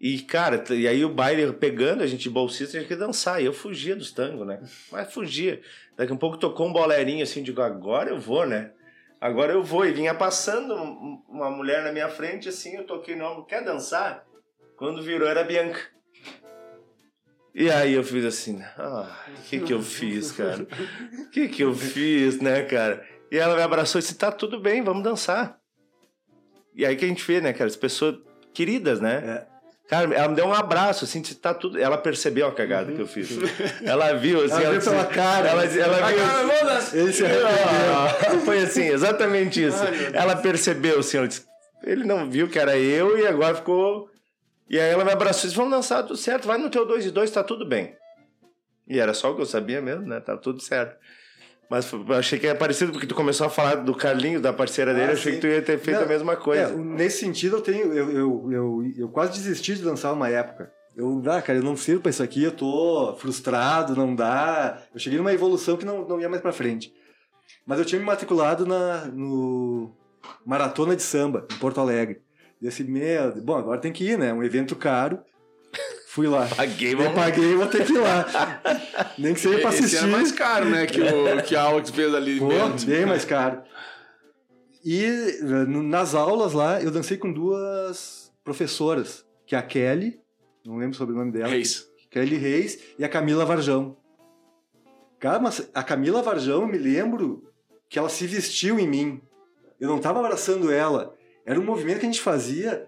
E, cara, e aí o baile pegando, a gente bolsista, tinha que dançar. E eu fugia dos tangos, né? Mas fugia. Daqui a pouco tocou um bolerinho assim, digo, agora eu vou, né? Agora eu vou. E vinha passando um- uma mulher na minha frente, assim, eu toquei no ombro, quer dançar? Quando virou era Bianca. E aí eu fiz assim, ah, o que que eu fiz, cara? O que que eu fiz, né, cara? E ela me abraçou e disse, tá tudo bem, vamos dançar. E aí que a gente vê, né, cara, as pessoas queridas, né? Cara, ela me deu um abraço, assim, tá tudo... Ela percebeu a cagada que eu fiz. Ela viu, assim... Ela viu disse- pela cara. Ela, ela Ah, viu... cara, vamos dançar. Ele se arrependeu. Ah, Foi assim, exatamente isso. Ai, ela percebeu, assim, ela disse, ele não viu que era eu e agora ficou... E aí ela me abraçou e disse, vamos dançar, tudo certo, vai no teu 2 e 2, tá tudo bem. E era só o que eu sabia mesmo, né? Tá tudo certo. Mas eu achei que era parecido, porque tu começou a falar do Carlinhos, da parceira dele, Ah, eu achei sim. que tu ia ter feito Não, a mesma É, coisa. nesse sentido, eu tenho. Eu, eu, eu, eu quase desisti de dançar uma época. Eu, ah, cara, eu não sirvo pra isso aqui, eu tô frustrado, não dá. Eu cheguei numa evolução que não, não ia mais pra frente. Mas eu tinha me matriculado na, no Maratona de Samba, em Porto Alegre. E assim, meu, bom, agora tem que ir, né? Um evento caro. Fui lá. Paguei, vamos... paguei, vou ter que ir lá. Nem que seja pra Esse assistir. era mais caro, né? Que, o, que a Alex fez ali Pô, dentro. bem mais caro. E nas aulas lá, eu dancei com duas professoras, que é a Kelly, não lembro sobre o nome dela, Reis. Kelly Reis e a Camila Varjão. Cara, mas a Camila Varjão, eu me lembro que ela se vestiu em mim. Eu não tava abraçando ela. Era um movimento que a gente fazia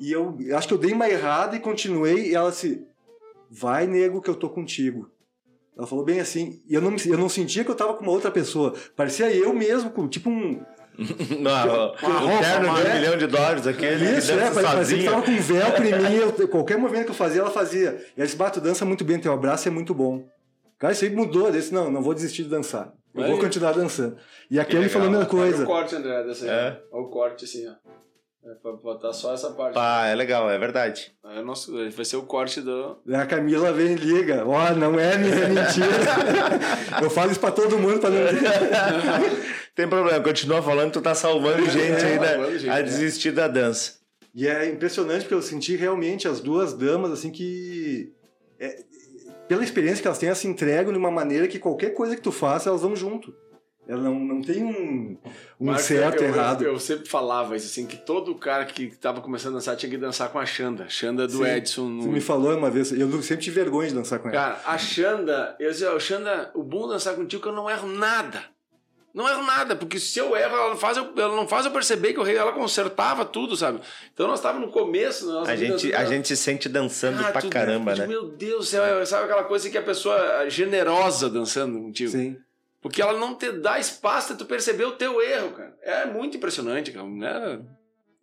e eu acho que eu dei uma errada e continuei e ela se vai nego que eu tô contigo. Ela falou bem assim, e eu não, eu não sentia que eu tava com uma outra pessoa. Parecia eu mesmo, com tipo um. Não, o terno de um milhão de dólares, aquele que Isso, é, parecia que tava com um véu em mim. eu- qualquer movimento que eu fazia, ela fazia. E ela disse: Bato, dança muito bem, teu abraço é muito bom. Cara, isso aí mudou. Eu disse: Não, não vou desistir de dançar. Eu Aí. vou continuar dançando. E a Que Kelly legal. falou a mesma Olha o coisa. corte, André, dessa aí. É. Olha o corte, assim, ó. É pra botar só essa parte. Pá, é legal, é verdade. É nosso, vai ser o corte do. A Camila vem e liga. Ó, não é minha é mentira. Eu falo isso pra todo mundo pra não. Tem problema, continua falando, tu tá salvando gente aí salvando da- gente, a né? desistir da dança. E é impressionante porque eu senti realmente as duas damas, assim, que. é, pela experiência que elas têm, elas se entregam de uma maneira que qualquer coisa que tu faça, elas vão junto. Ela não, não tem um, um certo eu, e errado. Eu, eu sempre falava isso, assim, que todo cara que tava começando a dançar tinha que dançar com a Xanda. Xanda do Sim, Edson. Você No... me falou uma vez, eu sempre tive vergonha de dançar com ela. Cara, a Xanda, eu dizia, "Ô, Xanda, o bom de dançar contigo é que eu não erro nada. Não erro nada, porque se eu erro, ela não faz eu, ela não faz eu perceber que eu ela consertava tudo, sabe? Então nós estávamos no começo. Nós A gente, a gente se sente dançando Cara, pra caramba, né? Meu Deus do céu, sabe aquela coisa que a pessoa é generosa dançando contigo? Sim. Porque ela não te dá espaço de tu perceber o teu erro, cara. É muito impressionante, cara.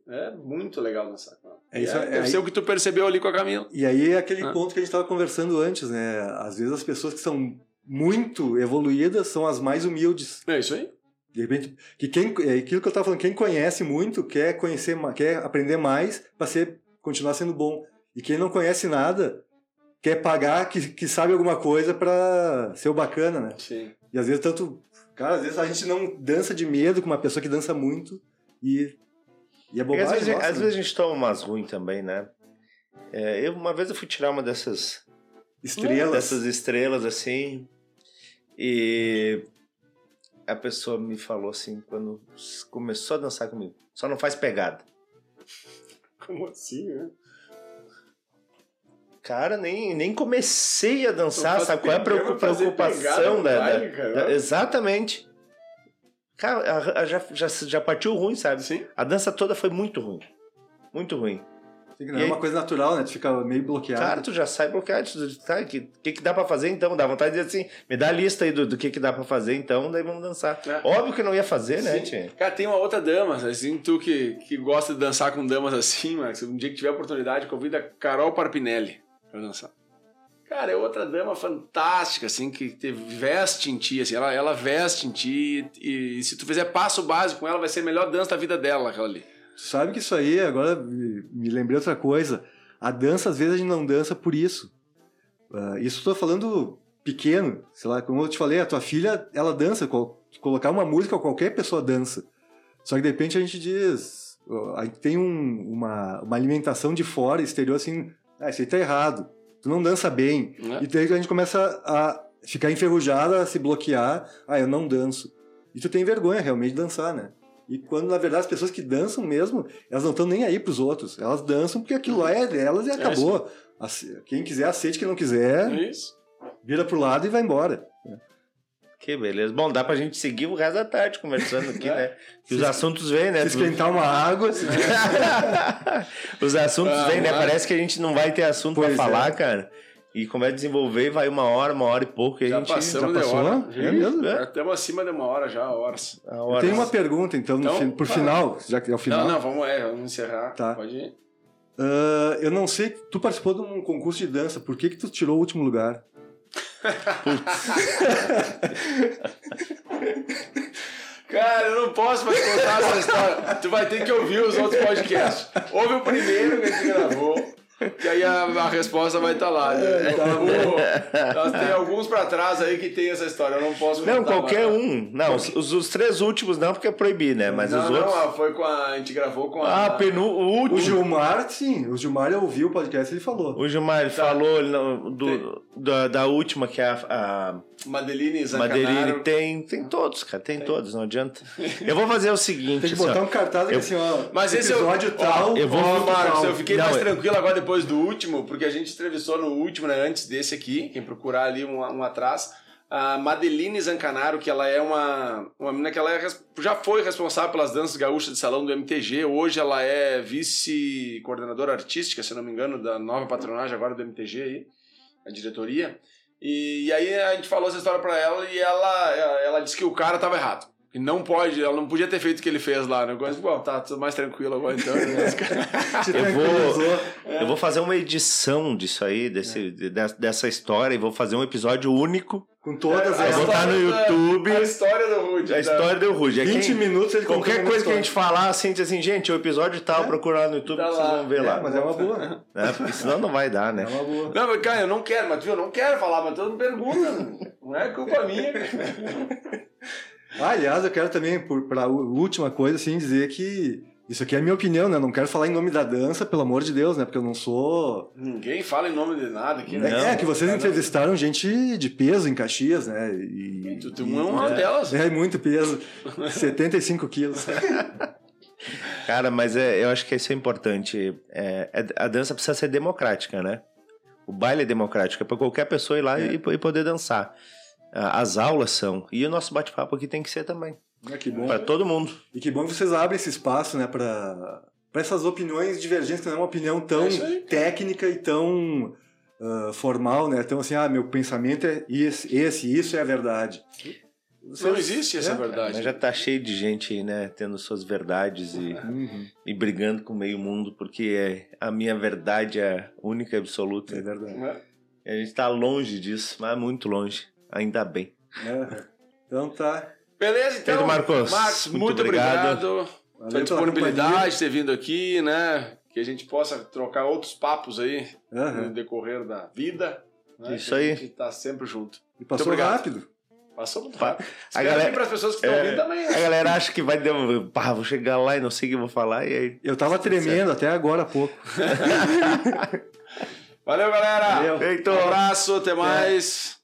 É, é muito legal dançar com ela. É isso, é, é deve aí- ser o que tu percebeu ali com a Camila. E aí é aquele Ah. ponto que a gente estava conversando antes, né? Às vezes as pessoas que são muito evoluídas são as mais humildes. É isso aí. De repente, que quem, é aquilo que eu estava falando, quem conhece muito quer conhecer, quer aprender mais para ser continuar sendo bom. E quem não conhece nada quer pagar que, que sabe alguma coisa para ser o bacana, né? Sim. E às vezes tanto, cara, às vezes a gente não dança de medo com uma pessoa que dança muito e e é bobagem. às, vezes, nossa, às né? vezes a gente toma umas ruins também, né? É, eu, uma vez eu fui tirar uma dessas estrelas. dessas estrelas assim e a pessoa me falou assim quando começou a dançar comigo, só não faz pegada. Como assim, né? Cara, nem, nem comecei a dançar, sabe qual é a preocupação da, da- cara. da- Exatamente. Cara, a- a- já, já, já partiu ruim, sabe? Sim. A dança toda foi muito ruim. Muito ruim. Não é aí- uma coisa natural, né? Tu fica meio bloqueado. Cara, tu já sai bloqueado. Tu diz, tá, o que, que, que dá pra fazer então? Dá vontade de dizer assim, me dá a lista aí do, do que, que dá pra fazer então, daí vamos dançar. É. Óbvio que não ia fazer, né, tia? Cara, tem uma outra dama, assim, tu que, que gosta de dançar com damas assim, Max, um dia que tiver oportunidade, convida a Carol Parpinelli pra dançar. Cara, é outra dama fantástica, assim, que te veste em ti, assim, ela, ela veste em ti e, e se tu fizer passo básico com ela, vai ser a melhor dança da vida dela, aquela ali. Sabe que isso aí, agora me lembrei outra coisa. A dança, às vezes, a gente não dança por isso. Ah, isso eu tô falando pequeno. Sei lá, como eu te falei, a tua filha, ela dança. colocar uma música, qualquer pessoa dança. Só que de repente a gente diz. A gente tem um- uma, uma alimentação de fora, exterior, assim. Ah, isso aí tá errado. Tu não dança bem. Né? E daí a gente começa a ficar enferrujada, a se bloquear. Ah, eu não danço. E tu tem vergonha realmente de dançar, né? E quando, na verdade, as pessoas que dançam mesmo, elas não estão nem aí pros outros. Elas dançam porque aquilo lá é delas e acabou. Ace- Quem quiser, aceite. Quem não quiser, Isso. vira pro lado e vai embora. Que beleza. Bom, dá pra gente seguir o resto da tarde conversando aqui, né? Que os assuntos vêm, né? Se esquentar uma água... se- os assuntos Ah, vêm, né? Parece que a gente não vai ter assunto Pois pra é. falar, cara. E como é desenvolver, vai uma hora, uma hora e pouco. E a Já gente passamos já de passou? hora. É mesmo? Já estamos acima de uma hora já, horas. A Eu hora. tenho uma pergunta, então, no Então, fin- por final, já que é o final. Não, não, vamos, é, vamos encerrar. Tá. Pode ir. Ah, eu não sei, tu participou de um concurso de dança, por que que tu tirou o último lugar? Cara, eu não posso mais contar essa história. Tu vai ter que ouvir os outros podcasts. Ouve o primeiro que a gente gravou. Que aí a, a resposta vai estar lá. né? Algum- nós tem alguns pra trás aí que tem essa história. Eu não posso Não, qualquer mais. um. Não, os, os- os três últimos não, porque é proibir, né? Mas não, os não, outros. ah, foi com a. A gente gravou com a. Ah, penu, o O. Gilmar, sim, o Gilmar eu ouvi o podcast ele falou. O Gilmar ele Tá. falou ele não- do, da, da última, que é a, a Madeline Zancanaro. Madeline. Tem, tem todos, cara. Tem, todos, não adianta. Eu vou fazer o seguinte. Tem que assim, ó. botar um cartaz aqui eu- assim, ó. Mas esse episódio ó, tal. eu vou- ponto Marcos, tal. eu fiquei Não, mais é- tranquilo agora depois do último, porque a gente entrevistou no último, né, antes desse aqui, quem procurar ali um, um atrás, a Madeline Zancanaro, que ela é uma, uma menina que ela é já foi responsável pelas danças gaúchas de salão do MTG, hoje ela é vice-coordenadora artística, se não me engano, da nova patronagem agora do MTG aí, a diretoria. E, e aí a gente falou essa história pra ela e ela, ela, ela disse que o cara tava errado. E não pode, ela não podia ter feito o que ele fez lá, né? Agora, pô, tá tudo mais tranquilo agora então. né? Te Eu vou, eu vou fazer uma edição disso aí, desse, de- dessa história, e vou fazer um episódio único. Com todas Aí as eu vou botar no YouTube A história do Rude. a história do Rude. É 20 quem- minutos ele Qualquer coisa que a gente falar, assim, diz assim, gente, o episódio tal, É. procura lá no YouTube, Tá que vocês lá. vão ver lá. É, mas é uma boa. Né? Porque senão não vai dar, É né? uma boa. Não, mas, cara, eu não quero, mas viu, eu não quero falar, mas todo mundo pergunta. Não é culpa minha. Ah, aliás, eu quero também, para a última coisa, assim, dizer que isso aqui é a minha opinião, né? Eu não quero falar em nome da dança, pelo amor de Deus, né? Porque eu não sou. Ninguém fala em nome de nada aqui, né? Não. é, que vocês entrevistaram gente de peso em Caxias, né? E, Tu, tu é uma delas. É muito peso. 75 quilos. Cara, mas é, eu acho que isso é importante. É, é- a dança precisa ser democrática, né? O baile é democrático, é para qualquer pessoa ir lá É. e, e poder dançar. Ah, As aulas são. E o nosso bate-papo aqui tem que ser também. É, que bom. Para todo mundo. E que bom que vocês abrem esse espaço, né, para para essas opiniões divergentes, que não é uma opinião tão É técnica e tão ah, formal, né? Tão assim, ah, meu pensamento é esse, esse isso é a verdade. Não existe essa É. verdade. Mas já tá cheio de gente aí, né? Tendo suas verdades e, Uhum, e brigando com o meio mundo, porque é, a minha verdade é única e absoluta. é verdade. É. E a gente tá longe disso, mas muito longe. Ainda bem. É. Então tá. Beleza, então. Pedro Marcos, Marcos, muito muito, obrigado. obrigado, Valeu pela disponibilidade de ter vindo aqui, né? Que a gente possa trocar outros papos aí no Aham. decorrer da vida. né? Isso Que aí. A gente tá sempre junto. E passou rápido. Passou muito rápido. a galera- para as pessoas que estão É, ouvindo também. né? A galera acha que vai. dar- Pá, vou chegar lá e não sei o que eu vou falar. E aí. Eu tava tremendo até agora há pouco. Valeu, galera. Valeu. Feito. Um abraço, até mais.